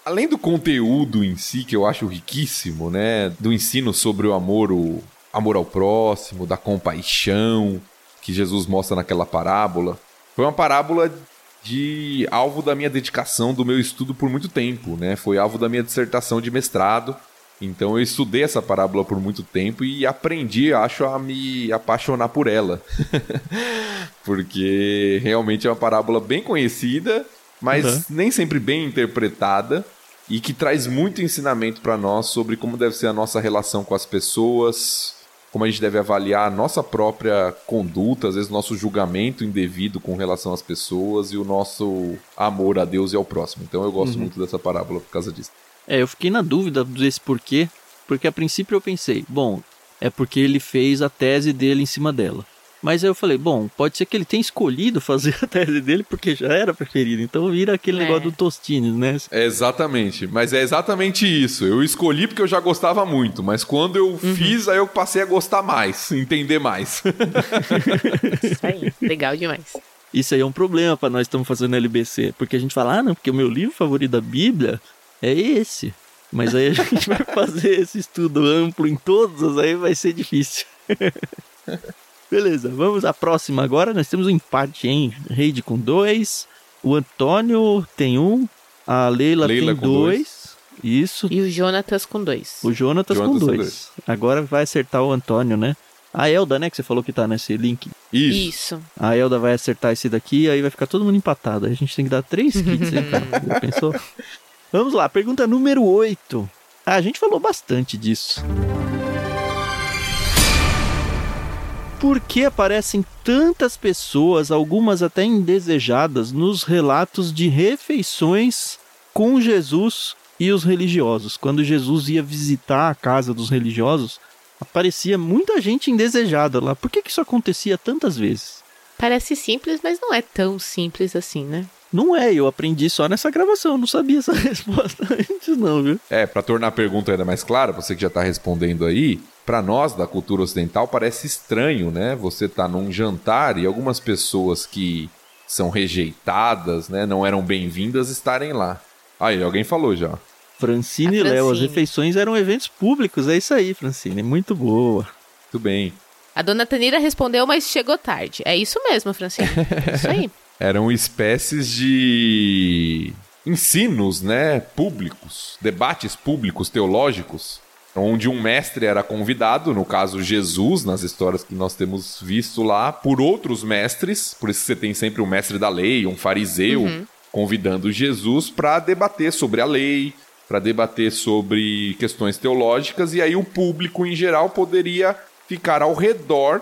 Além do conteúdo em si, que eu acho riquíssimo, né? Do ensino sobre o amor, o amor ao próximo, da compaixão, que Jesus mostra naquela parábola. Foi uma parábola de alvo da minha dedicação, do meu estudo por muito tempo, né? Foi alvo da minha dissertação de mestrado. Então eu estudei essa parábola por muito tempo e aprendi, acho, a me apaixonar por ela. Porque realmente é uma parábola bem conhecida, mas Uhum. nem sempre bem interpretada e que traz muito ensinamento para nós sobre como deve ser a nossa relação com as pessoas, como a gente deve avaliar a nossa própria conduta, às vezes nosso julgamento indevido com relação às pessoas e o nosso amor a Deus e ao próximo. Então eu gosto muito dessa parábola por causa disso. É, eu fiquei na dúvida desse porquê, porque a princípio eu pensei, bom, é porque ele fez a tese dele em cima dela. Mas aí eu falei, bom, pode ser que ele tenha escolhido fazer a tese dele porque já era preferido. Então vira aquele É. negócio do Tostines, né? É exatamente, mas é exatamente isso. Eu escolhi porque eu já gostava muito, mas quando eu fiz, aí eu passei a gostar mais, entender mais. Isso aí. Legal demais. Isso aí é um problema para nós que estamos fazendo LBC, porque a gente fala, ah, não, porque o meu livro favorito da Bíblia é esse. Mas aí a gente vai fazer esse estudo amplo em todos, aí vai ser difícil. Beleza, vamos à próxima agora. Nós temos um empate, hein? Reide com dois, o Antônio tem um, a Leila, Leila tem com dois. Isso. E o Jonatas com dois. O Jonatas com Jonatas com dois. dois. Agora vai acertar o Antônio, né? A Elda, né? Que você falou que tá nesse link. Isso. Isso. A Elda vai acertar esse daqui, aí vai ficar todo mundo empatado. Aí a gente tem que dar três kits, hein, cara? Pensou? Vamos lá, pergunta número 8. Ah, a gente falou bastante disso. Por que aparecem tantas pessoas, algumas até indesejadas, nos relatos de refeições com Jesus e os religiosos? Quando Jesus ia visitar a casa dos religiosos, aparecia muita gente indesejada lá. Por que, que isso acontecia tantas vezes? Parece simples, mas não é tão simples assim, né? Não é, eu aprendi só nessa gravação, não sabia essa resposta antes não, viu? É, pra tornar a pergunta ainda mais clara, você que já tá respondendo aí, pra nós da cultura ocidental parece estranho, né? Você tá num jantar e algumas pessoas que são rejeitadas, né, não eram bem-vindas estarem lá. Aí, alguém falou já. Francine e Léo, as refeições eram eventos públicos, é isso aí, Francine, muito boa. Tudo bem. A dona Tanira respondeu, mas chegou tarde. É isso mesmo, Francine. Isso aí. Eram espécies de ensinos, né, públicos, debates públicos teológicos, onde um mestre era convidado, no caso Jesus, nas histórias que nós temos visto lá, por outros mestres, por isso você tem sempre um mestre da lei, um fariseu, convidando Jesus para debater sobre a lei, para debater sobre questões teológicas, e aí o público em geral poderia ficar ao redor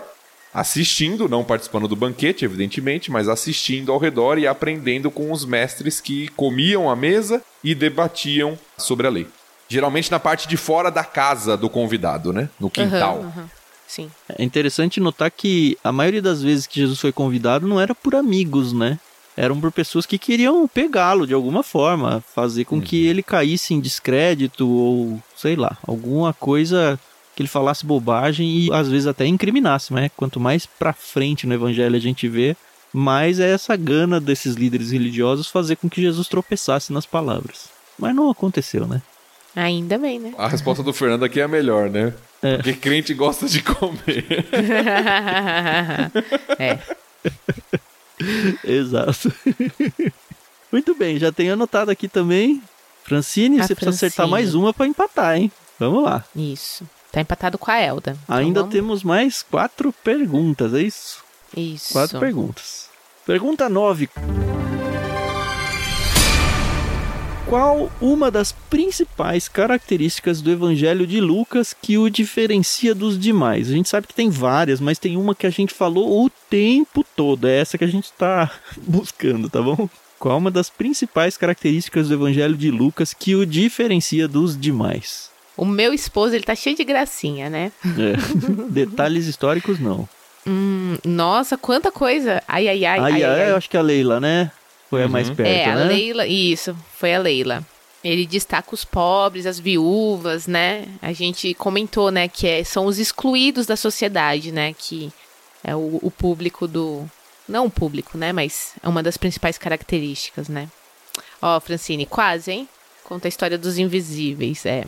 assistindo, não participando do banquete, evidentemente, mas assistindo ao redor e aprendendo com os mestres que comiam à mesa e debatiam sobre a lei. Geralmente na parte de fora da casa do convidado, né? No quintal. Aham, aham. Sim. É interessante notar que a maioria das vezes que Jesus foi convidado não era por amigos, né? Eram por pessoas que queriam pegá-lo de alguma forma, fazer com que ele caísse em descrédito ou, sei lá, alguma coisa que ele falasse bobagem e às vezes até incriminasse, né? Quanto mais pra frente no evangelho a gente vê, mais é essa gana desses líderes religiosos fazer com que Jesus tropeçasse nas palavras. Mas não aconteceu, né? Ainda bem, né? A resposta do Fernando aqui é a melhor, né? É. Porque crente gosta de comer. é. Exato. Muito bem, já tenho anotado aqui também. Francine, A você precisa acertar Francine. mais uma pra empatar, hein? Vamos lá. Isso. Tá empatado com a Elda. Então Ainda vamos- temos mais quatro perguntas, é isso? Isso. Quatro perguntas. Pergunta 9. Qual uma das principais características do Evangelho de Lucas que o diferencia dos demais? A gente sabe que tem várias, mas tem uma que a gente falou o tempo todo. É essa que a gente está buscando, tá bom? Qual uma das principais características do Evangelho de Lucas que o diferencia dos demais? O meu esposo, ele tá cheio de gracinha, né? É. Detalhes históricos, não. Hum, nossa, quanta coisa. Ai, ai, ai. Aí, ai, ai, eu acho que a Leila, né? Foi a mais Uhum. perto, É, a né? Leila, isso, foi a Leila. Ele destaca os pobres, as viúvas, né? A gente comentou, né, que é- são os excluídos da sociedade, né? Que é o, o público do. Não o público, né? Mas é uma das principais características, né? Ó, Francine, quase, hein? Conta a história dos invisíveis, é.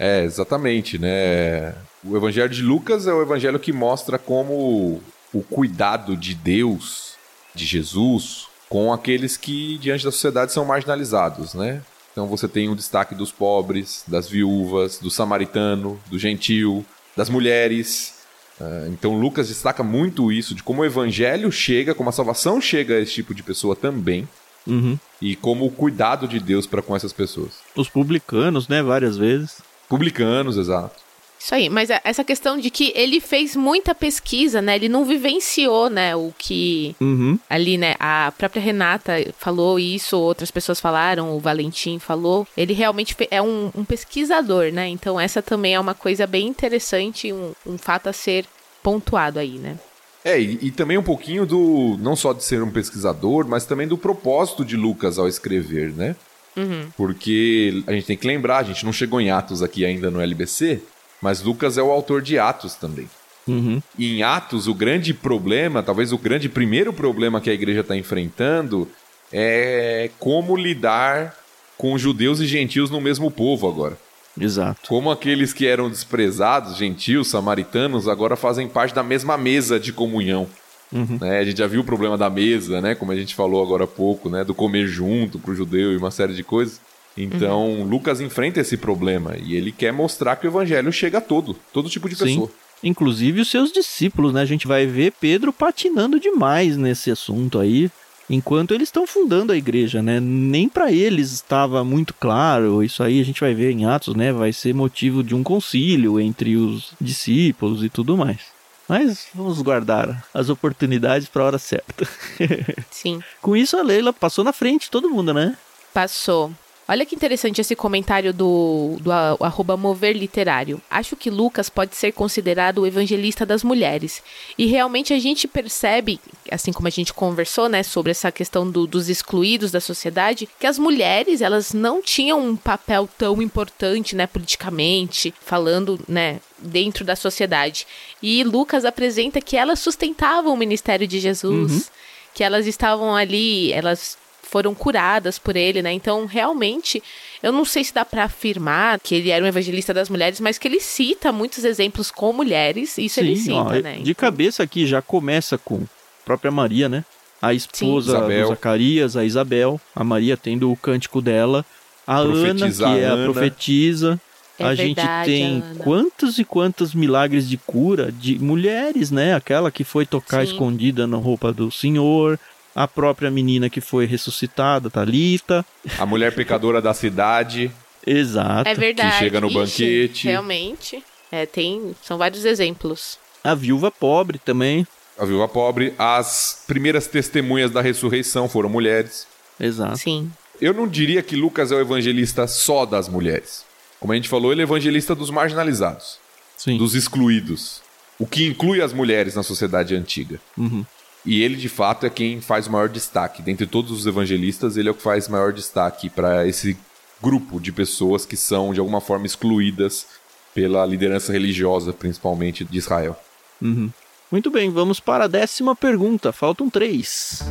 É, exatamente, né? O Evangelho de Lucas é o evangelho que mostra como o cuidado de Deus, de Jesus, com aqueles que diante da sociedade são marginalizados, né? Então você tem o destaque dos pobres, das viúvas, do samaritano, do gentil, das mulheres. Ah, Então Lucas destaca muito isso de como o evangelho chega, como a salvação chega a esse tipo de pessoa também, Uhum. e como o cuidado de Deus para com essas pessoas. Os publicanos, né? Várias vezes. Publicanos, exato. Isso aí, mas a- essa questão de que ele fez muita pesquisa, né? Ele não vivenciou, né, o que Uhum. ali, né, a própria Renata falou isso, outras pessoas falaram, o Valentim falou. Ele realmente é um, um pesquisador, né? Então essa também é uma coisa bem interessante, um, um fato a ser pontuado aí, né? É, e, e também um pouquinho do. não só de ser um pesquisador, mas também do propósito de Lucas ao escrever, né? Uhum. Porque a gente tem que lembrar, a gente não chegou em Atos aqui ainda no LBC, mas Lucas é o autor de Atos também. Uhum. E em Atos, o grande problema, talvez o grande primeiro problema que a igreja está enfrentando é como lidar com judeus e gentios no mesmo povo agora. Exato. Como aqueles que eram desprezados, gentios, samaritanos, agora fazem parte da mesma mesa de comunhão. Uhum. Né? A gente já viu o problema da mesa, né? Como a gente falou agora há pouco, né? Do comer junto pro judeu e uma série de coisas. Então, Lucas enfrenta esse problema e ele quer mostrar que o evangelho chega a todo, todo tipo de Sim. pessoa. Inclusive os seus discípulos, né? A gente vai ver Pedro patinando demais nesse assunto aí, enquanto eles estão fundando a igreja, né? Nem para eles estava muito claro. Isso aí a gente vai ver em Atos, né? Vai ser motivo de um concílio entre os discípulos e tudo mais. Mas vamos guardar as oportunidades para a hora certa. Sim. Com isso a Leila passou na frente de todo mundo, né? Passou. Olha que interessante esse comentário do, do arroba mover literário. Acho que Lucas pode ser considerado o evangelista das mulheres. E realmente a gente percebe, assim como a gente conversou, né, sobre essa questão do- dos excluídos da sociedade, que as mulheres, elas não tinham um papel tão importante, né, politicamente, falando, né, dentro da sociedade. E Lucas apresenta que elas sustentavam o ministério de Jesus, que elas estavam ali, elas foram curadas por ele, né? Então, realmente, eu não sei se dá pra afirmar que ele era um evangelista das mulheres, mas que ele cita muitos exemplos com mulheres, isso ele cita, ó, né? De cabeça aqui já começa com a própria Maria, né? A esposa do Zacarias, a Isabel, a Maria tendo o cântico dela, a Ana, que é a Ana. profetisa. É a gente verdade, tem a Ana. quantos e quantos milagres de cura de mulheres, né? Aquela que foi tocar Sim. escondida na roupa do Senhor, a própria menina que foi ressuscitada, Talita. A mulher pecadora da cidade. Exato. É verdade. chega no Ixi, banquete. Realmente. É, tem. São vários exemplos. A viúva pobre também. A viúva pobre. As primeiras testemunhas da ressurreição foram mulheres. Exato. Sim. Eu não diria que Lucas é o evangelista só das mulheres. Como a gente falou, ele é evangelista dos marginalizados, Sim. dos excluídos. O que inclui as mulheres na sociedade antiga. Uhum. E ele, de fato, é quem faz maior destaque. Dentre todos os evangelistas, ele é o que faz maior destaque para esse grupo de pessoas que são, de alguma forma, excluídas pela liderança religiosa, principalmente de Israel. Uhum. Muito bem, vamos para a décima pergunta. Faltam três.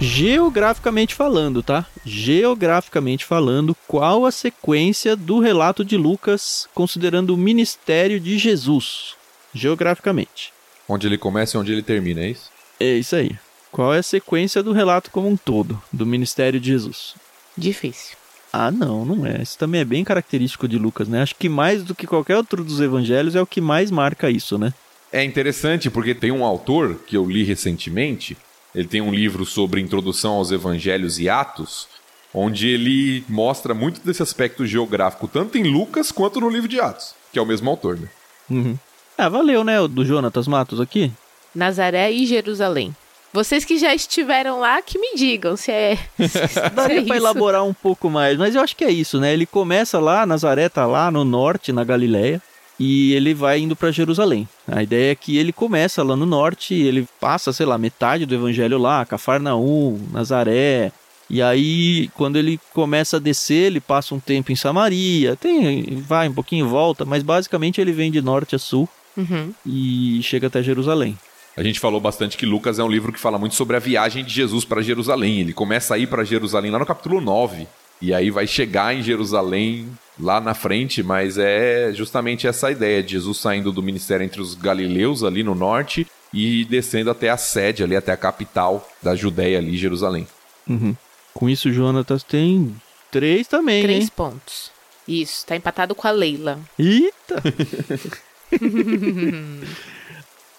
Geograficamente falando, tá? Geograficamente falando, qual a sequência do relato de Lucas considerando o ministério de Jesus? Geograficamente. Onde ele começa e onde ele termina, é isso? É isso aí. Qual é a sequência do relato como um todo, do ministério de Jesus? Difícil. Ah, não, não é. Isso também é bem característico de Lucas, né? Acho que mais do que qualquer outro dos evangelhos é o que mais marca isso, né? É interessante porque tem um autor que eu li recentemente, ele tem um livro sobre introdução aos evangelhos e Atos, onde ele mostra muito desse aspecto geográfico, tanto em Lucas quanto no livro de Atos, que é o mesmo autor, né? Uhum. Ah, valeu, né, o do Jonatas Matos aqui? Nazaré e Jerusalém. Vocês que já estiveram lá, que me digam se é. Se Daria é pra isso. elaborar um pouco mais, mas eu acho que é isso, né? Ele começa lá, Nazaré tá lá no norte, na Galileia, e ele vai indo para Jerusalém. A ideia é que ele começa lá no norte, ele passa, sei lá, metade do evangelho lá, Cafarnaum, Nazaré. E aí, quando ele começa a descer, ele passa um tempo em Samaria, tem, vai um pouquinho em volta, mas basicamente ele vem de norte a sul Uhum. e chega até Jerusalém. A gente falou bastante que Lucas é um livro que fala muito sobre a viagem de Jesus para Jerusalém. Ele começa a ir para Jerusalém lá no capítulo 9. E aí vai chegar em Jerusalém lá na frente, mas é justamente essa ideia de Jesus saindo do ministério entre os galileus ali no norte e descendo até a sede ali, até a capital da Judéia ali, Jerusalém. Uhum. Com isso, Jonatas tem três também, Três hein? pontos. Isso, tá empatado com a Leila. Eita!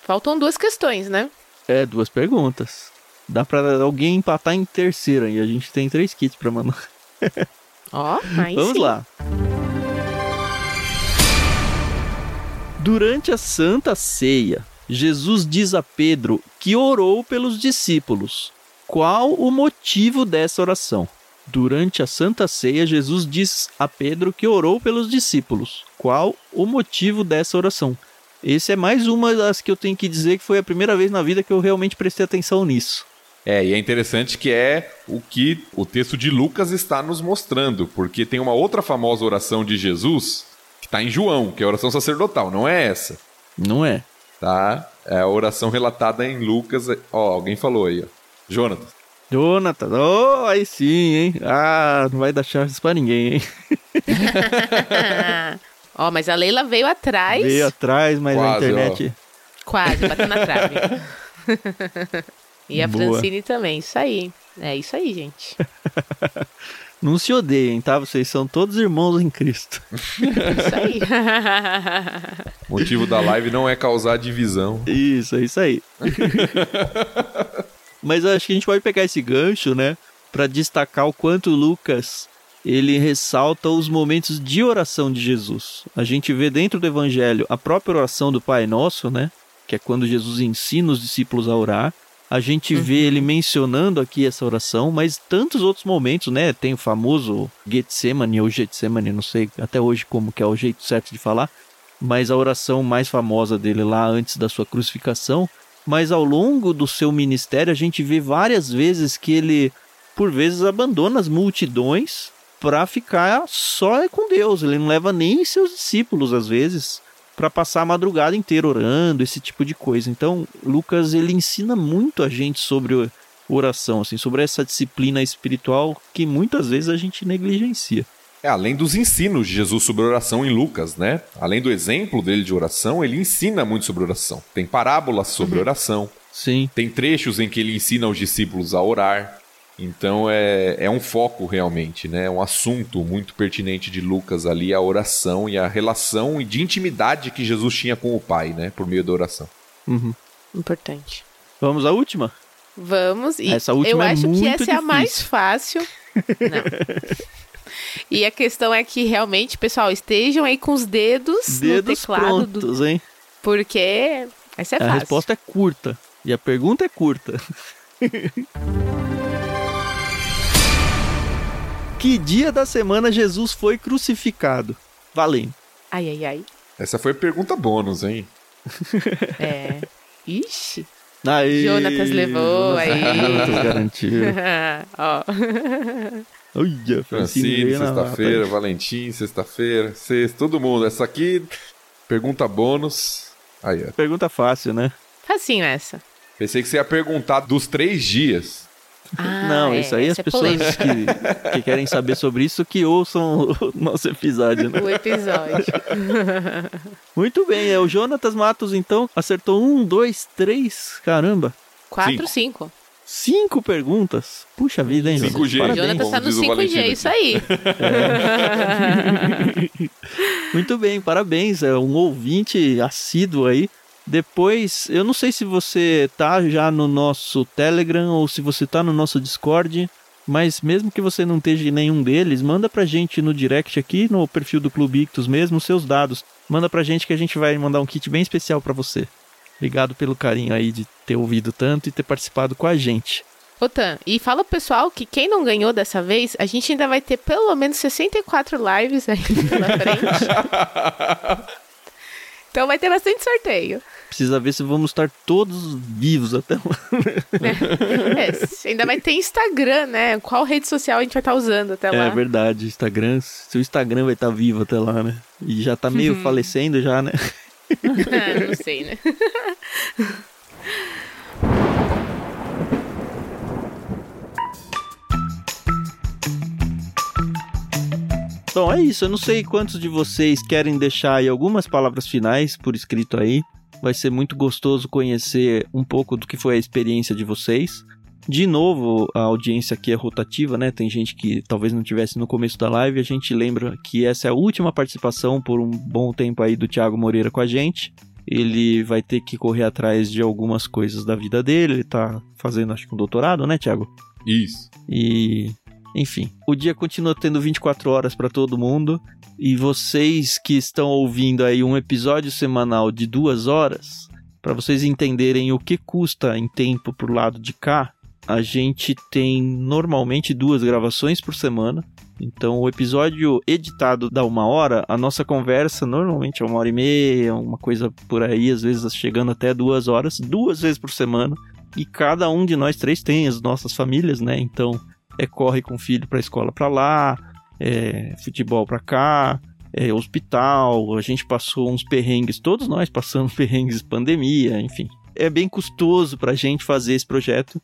Faltam duas questões, né? É, duas perguntas. Dá pra alguém empatar em terceira e a gente tem três kits pra mandar. Ó, aí Vamos sim. lá. Durante a Santa Ceia, Jesus diz a Pedro que orou pelos discípulos. Qual o motivo dessa oração? Durante a Santa Ceia, Jesus diz a Pedro que orou pelos discípulos. Qual o motivo dessa oração? Esse é mais uma das que eu tenho que dizer que foi a primeira vez na vida que eu realmente prestei atenção nisso. É, e é interessante que é o que o texto de Lucas está nos mostrando, porque tem uma outra famosa oração de Jesus que está em João, que é a oração sacerdotal, não é essa, Não é? tá? É a oração relatada em Lucas. Ó, alguém falou aí, ó. Jonathan. Jonathan, oh, aí sim, hein? Ah, não vai dar chances pra ninguém, hein? Ó, mas a Leila veio atrás. Veio atrás, mas a Quase, internet. Quase, bateu na trave. e a Boa. Francine também, isso aí. É isso aí, gente. Não se odeiem, tá? Vocês são todos irmãos em Cristo. Isso aí. O motivo da live não é causar divisão. Isso, é isso aí. Mas acho que a gente pode pegar esse gancho, né? Pra destacar o quanto Lucas ele ressalta os momentos de oração de Jesus. A gente vê dentro do evangelho a própria oração do Pai Nosso, né? Que é quando Jesus ensina os discípulos a orar. A gente vê ele mencionando aqui essa oração, mas tantos outros momentos, né? Tem o famoso Getsemane ou Getsemane, não sei até hoje como que é o jeito certo de falar, mas a oração mais famosa dele lá antes da sua crucificação. Mas ao longo do seu ministério, a gente vê várias vezes que ele, por vezes, abandona as multidões para ficar só com Deus. Ele não leva nem seus discípulos, às vezes, para passar a madrugada inteira orando, esse tipo de coisa. Então, Lucas ele ensina muito a gente sobre oração, assim, sobre essa disciplina espiritual que muitas vezes a gente negligencia. É, além dos ensinos de Jesus sobre oração em Lucas, né? Além do exemplo dele de oração, ele ensina muito sobre oração. Tem parábolas sobre oração, Sim. tem trechos em que ele ensina os discípulos a orar. Então é, é um foco realmente, né? É um assunto muito pertinente de Lucas ali, a oração e a relação de intimidade que Jesus tinha com o Pai, né? Por meio da oração. Uhum. Importante. Vamos à última? Vamos. E Essa última eu é acho que muito essa é a mais difícil. fácil. Não. E a questão é que realmente, pessoal, estejam aí com os dedos, no Dedos teclado, do- prontos, hein? porque essa é a fácil. resposta é curta. E a pergunta é curta. que dia da semana Jesus foi crucificado? Valendo. Ai, ai, ai. Essa foi pergunta bônus, hein? É. Ixi. Aí, Jonatas levou, aí. Jonatas garantiu. Ó. Olha, Francine sexta-feira. Valentim, sexta-feira, sexta, todo mundo. Essa aqui, pergunta bônus. Aí, ó. Pergunta fácil, né? Facinho essa. Pensei que você ia perguntar dos três dias. Ah, Não, é, isso aí as é pessoas que, que querem saber sobre isso que ouçam o nosso episódio, né? O episódio. Muito bem, é o Jonatas Matos, então, acertou um, dois, três, caramba. Quatro, cinco. Cinco perguntas? Puxa vida, hein, 5G. Parabéns. Jonathan tá no 5G, é isso aí. É. Muito bem, parabéns. É um ouvinte assíduo aí. Depois, eu não sei se você tá já no nosso Telegram ou se você tá no nosso Discord, mas mesmo que você não esteja em nenhum deles, manda pra gente no direct aqui, no perfil do Clube Ictus mesmo, os seus dados. Manda pra gente que a gente vai mandar um kit bem especial para você. Obrigado pelo carinho aí de ter ouvido tanto e ter participado com a gente. Otan, e fala pro pessoal que quem não ganhou dessa vez, a gente ainda vai ter pelo menos 64 lives aí pela frente. então vai ter bastante sorteio. Precisa ver se vamos estar todos vivos até lá. É, ainda vai ter Instagram, né? Qual rede social a gente vai estar usando até lá? É verdade, Instagram. Seu Instagram vai estar vivo até lá, né? E já tá meio falecendo já, né? Não sei, né? Bom, é isso. Eu não sei quantos de vocês querem deixar aí algumas palavras finais por escrito aí. Vai ser muito gostoso conhecer um pouco do que foi a experiência de vocês. De novo, a audiência aqui é rotativa, né? Tem gente que talvez não tivesse no começo da live. A gente lembra que essa é a última participação por um bom tempo aí do Thiago Moreira com a gente. Ele vai ter que correr atrás de algumas coisas da vida dele. Ele tá fazendo, acho que um doutorado, né, Thiago? Isso. E enfim, o dia continua tendo 24 horas para todo mundo. E vocês que estão ouvindo aí um episódio semanal de duas horas, para vocês entenderem o que custa em tempo pro lado de cá, a gente tem normalmente duas gravações por semana. Então, o episódio editado dá uma hora, a nossa conversa normalmente é uma hora e meia, uma coisa por aí, às vezes chegando até duas horas, duas vezes por semana. E cada um de nós três tem as nossas famílias, né? Então, é corre com o filho para a escola para lá, é futebol para cá, é hospital. A gente passou uns perrengues, todos nós passamos perrengues pandemia, enfim. É bem custoso para a gente fazer esse projeto,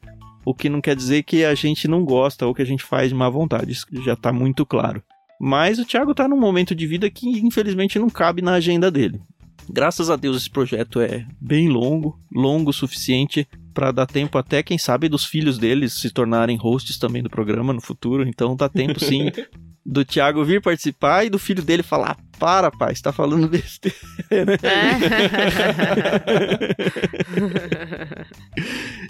o que não quer dizer que a gente não gosta ou que a gente faz de má vontade, isso já está muito claro. Mas o Thiago está num momento de vida que infelizmente não cabe na agenda dele. Graças a Deus esse projeto é bem longo, longo o suficiente para dar tempo até, quem sabe, dos filhos deles se tornarem hosts também do programa no futuro. Então dá tempo sim do Thiago vir participar e do filho dele falar: para, pai, está falando besteira.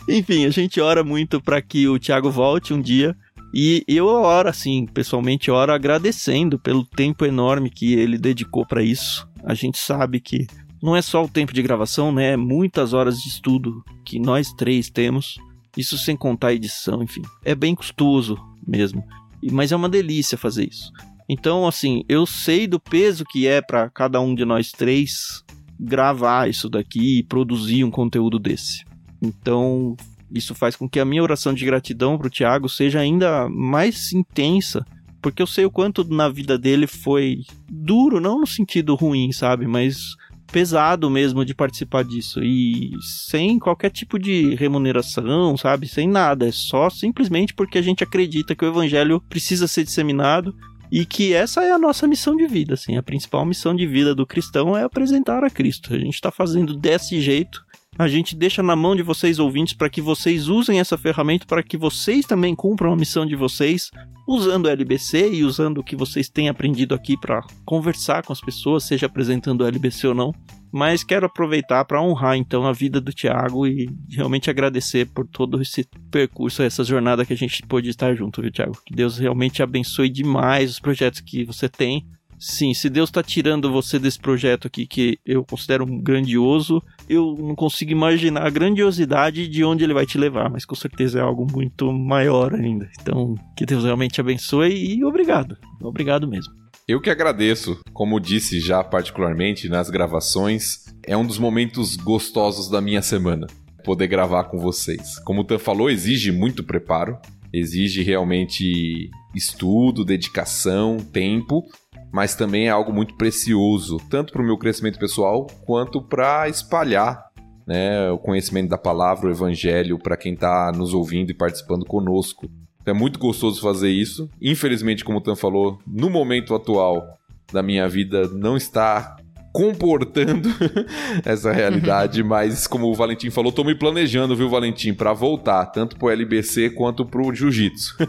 Enfim, a gente ora muito para que o Thiago volte um dia. E eu oro, assim, pessoalmente oro agradecendo pelo tempo enorme que ele dedicou para isso. A gente sabe que não é só o tempo de gravação, né? É muitas horas de estudo que nós três temos. Isso sem contar a edição, enfim. É bem custoso mesmo. Mas é uma delícia fazer isso. Então, assim, eu sei do peso que é para cada um de nós três gravar isso daqui e produzir um conteúdo desse. Então, isso faz com que a minha oração de gratidão pro Thiago seja ainda mais intensa, porque eu sei o quanto na vida dele foi duro, não no sentido ruim, sabe, mas pesado mesmo de participar disso e sem qualquer tipo de remuneração, sabe? Sem nada, é só simplesmente porque a gente acredita que o evangelho precisa ser disseminado e que essa é a nossa missão de vida, assim, a principal missão de vida do cristão é apresentar a Cristo. A gente está fazendo desse jeito. A gente deixa na mão de vocês ouvintes para que vocês usem essa ferramenta para que vocês também cumpram a missão de vocês, usando o LBC e usando o que vocês têm aprendido aqui para conversar com as pessoas, seja apresentando o LBC ou não. Mas quero aproveitar para honrar então a vida do Thiago e realmente agradecer por todo esse percurso, essa jornada que a gente pôde estar junto, viu, Thiago? Que Deus realmente abençoe demais os projetos que você tem. Sim, se Deus está tirando você desse projeto aqui que eu considero grandioso, eu não consigo imaginar a grandiosidade de onde ele vai te levar, mas com certeza é algo muito maior ainda. Então, que Deus realmente abençoe e obrigado. Obrigado mesmo. Eu que agradeço, como disse já particularmente nas gravações, é um dos momentos gostosos da minha semana poder gravar com vocês. Como o Tan falou, exige muito preparo, exige realmente estudo, dedicação, tempo, mas também é algo muito precioso, tanto para o meu crescimento pessoal quanto para espalhar né, o conhecimento da palavra, o evangelho para quem está nos ouvindo e participando conosco. É muito gostoso fazer isso. Infelizmente, como o Tan falou, no momento atual da minha vida não está comportando essa realidade, mas como o Valentim falou, tô me planejando, viu, Valentim, para voltar, tanto pro LBC quanto pro Jiu-Jitsu.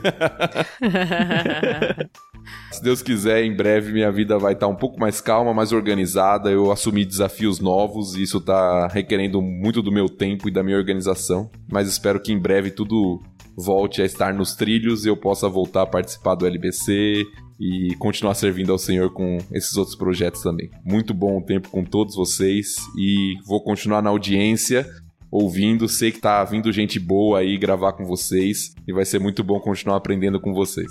Se Deus quiser, em breve minha vida vai estar tá um pouco mais calma, mais organizada. Eu assumi desafios novos e isso está requerendo muito do meu tempo e da minha organização. Mas espero que em breve tudo volte a estar nos trilhos e eu possa voltar a participar do LBC e continuar servindo ao Senhor com esses outros projetos também. Muito bom o tempo com todos vocês e vou continuar na audiência ouvindo, sei que tá vindo gente boa aí gravar com vocês e vai ser muito bom continuar aprendendo com vocês.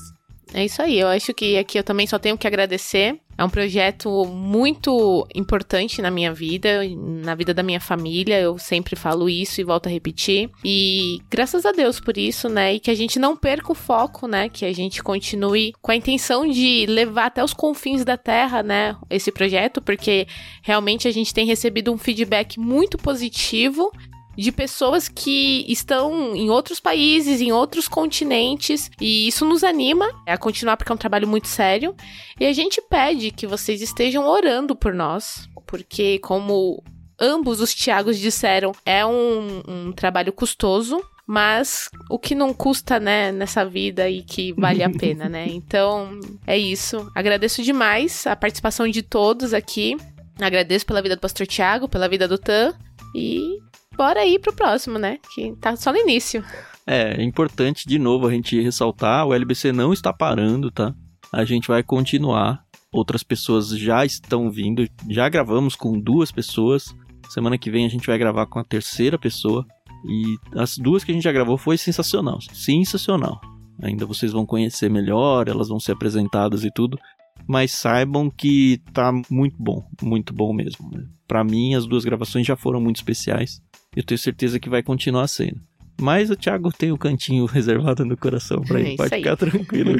É isso aí, eu acho que aqui eu também só tenho que agradecer. É um projeto muito importante na minha vida, na vida da minha família. Eu sempre falo isso e volto a repetir. E graças a Deus por isso, né? E que a gente não perca o foco, né? Que a gente continue com a intenção de levar até os confins da terra, né? Esse projeto, porque realmente a gente tem recebido um feedback muito positivo de pessoas que estão em outros países, em outros continentes, e isso nos anima a continuar porque é um trabalho muito sério. E a gente pede que vocês estejam orando por nós, porque como ambos os Tiagos disseram, é um, um trabalho custoso, mas o que não custa, né, nessa vida e que vale a pena, né? Então, é isso. Agradeço demais a participação de todos aqui. Agradeço pela vida do Pastor Tiago, pela vida do Tan. E bora ir pro próximo, né? Que tá só no início. É, é importante de novo a gente ressaltar, o LBC não está parando, tá? A gente vai continuar. Outras pessoas já estão vindo, já gravamos com duas pessoas. Semana que vem a gente vai gravar com a terceira pessoa. E as duas que a gente já gravou foi sensacional, sensacional. Ainda vocês vão conhecer melhor, elas vão ser apresentadas e tudo mas saibam que tá muito bom, muito bom mesmo. Né? Para mim, as duas gravações já foram muito especiais. Eu tenho certeza que vai continuar sendo. Mas o Thiago tem o um cantinho reservado no coração para ele, é pode ficar tranquilo.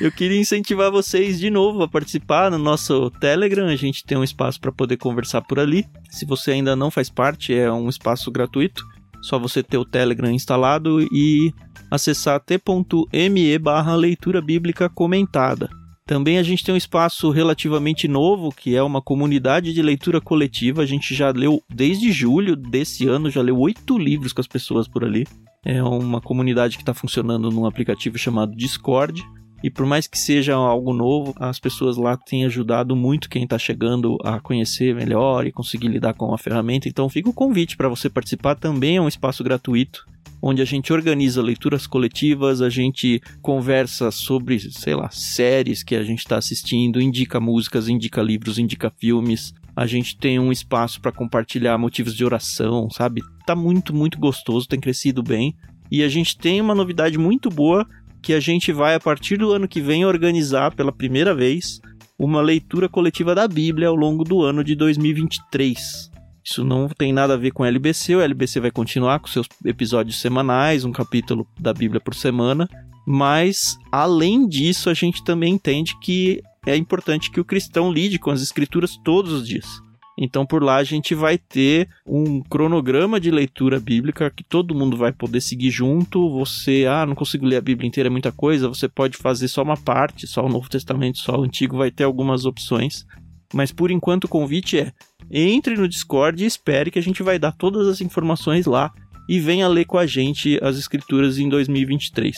Eu queria incentivar vocês de novo a participar no nosso Telegram. A gente tem um espaço para poder conversar por ali. Se você ainda não faz parte, é um espaço gratuito. Só você ter o Telegram instalado e acessar t.me barra leitura bíblica comentada. Também a gente tem um espaço relativamente novo, que é uma comunidade de leitura coletiva. A gente já leu, desde julho desse ano, já leu oito livros com as pessoas por ali. É uma comunidade que está funcionando num aplicativo chamado Discord. E por mais que seja algo novo, as pessoas lá têm ajudado muito quem está chegando a conhecer melhor e conseguir lidar com a ferramenta. Então fica o convite para você participar. Também é um espaço gratuito onde a gente organiza leituras coletivas, a gente conversa sobre, sei lá, séries que a gente está assistindo, indica músicas, indica livros, indica filmes. A gente tem um espaço para compartilhar motivos de oração, sabe? Tá muito, muito gostoso, tem crescido bem. E a gente tem uma novidade muito boa que a gente vai, a partir do ano que vem, organizar pela primeira vez uma leitura coletiva da Bíblia ao longo do ano de 2023. Isso não tem nada a ver com o LBC. O LBC vai continuar com seus episódios semanais, um capítulo da Bíblia por semana. Mas, além disso, a gente também entende que é importante que o cristão lide com as escrituras todos os dias. Então, por lá, a gente vai ter um cronograma de leitura bíblica que todo mundo vai poder seguir junto. Você, ah, não consigo ler a Bíblia inteira, é muita coisa. Você pode fazer só uma parte, só o Novo Testamento, só o Antigo, vai ter algumas opções. Mas por enquanto o convite é: entre no Discord e espere que a gente vai dar todas as informações lá e venha ler com a gente as escrituras em 2023.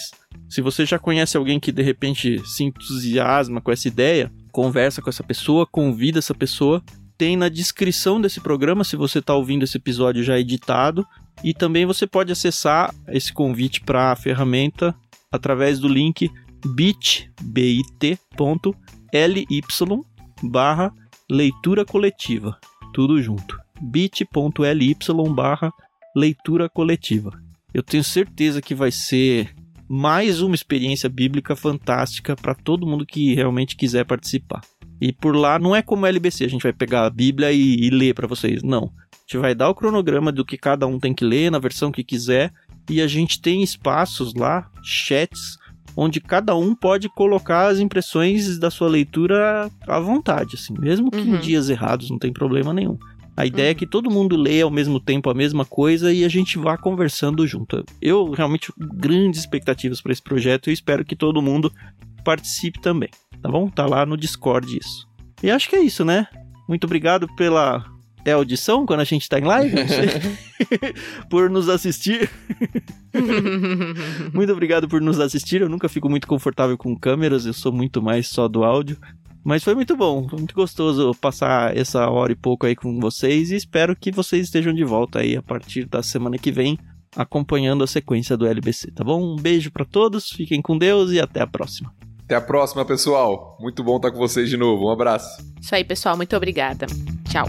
Se você já conhece alguém que de repente se entusiasma com essa ideia, conversa com essa pessoa, convida essa pessoa. Tem na descrição desse programa, se você está ouvindo esse episódio já editado. E também você pode acessar esse convite para a ferramenta através do link bit.ly barra leitura coletiva. Tudo junto. bit.ly barra leitura coletiva. Eu tenho certeza que vai ser mais uma experiência bíblica fantástica para todo mundo que realmente quiser participar. E por lá não é como LBC, a gente vai pegar a Bíblia e, e ler para vocês. Não. A gente vai dar o cronograma do que cada um tem que ler na versão que quiser. E a gente tem espaços lá, chats, onde cada um pode colocar as impressões da sua leitura à vontade, assim, mesmo que uhum. em dias errados, não tem problema nenhum. A ideia uhum. é que todo mundo leia ao mesmo tempo a mesma coisa e a gente vá conversando junto. Eu realmente grandes expectativas para esse projeto e espero que todo mundo participe também, tá bom? Tá lá no Discord isso. E acho que é isso, né? Muito obrigado pela é audição quando a gente tá em live, por nos assistir. muito obrigado por nos assistir. Eu nunca fico muito confortável com câmeras, eu sou muito mais só do áudio. Mas foi muito bom, foi muito gostoso passar essa hora e pouco aí com vocês e espero que vocês estejam de volta aí a partir da semana que vem, acompanhando a sequência do LBC, tá bom? Um beijo para todos, fiquem com Deus e até a próxima. Até a próxima, pessoal. Muito bom estar com vocês de novo. Um abraço. Isso aí, pessoal. Muito obrigada. Tchau.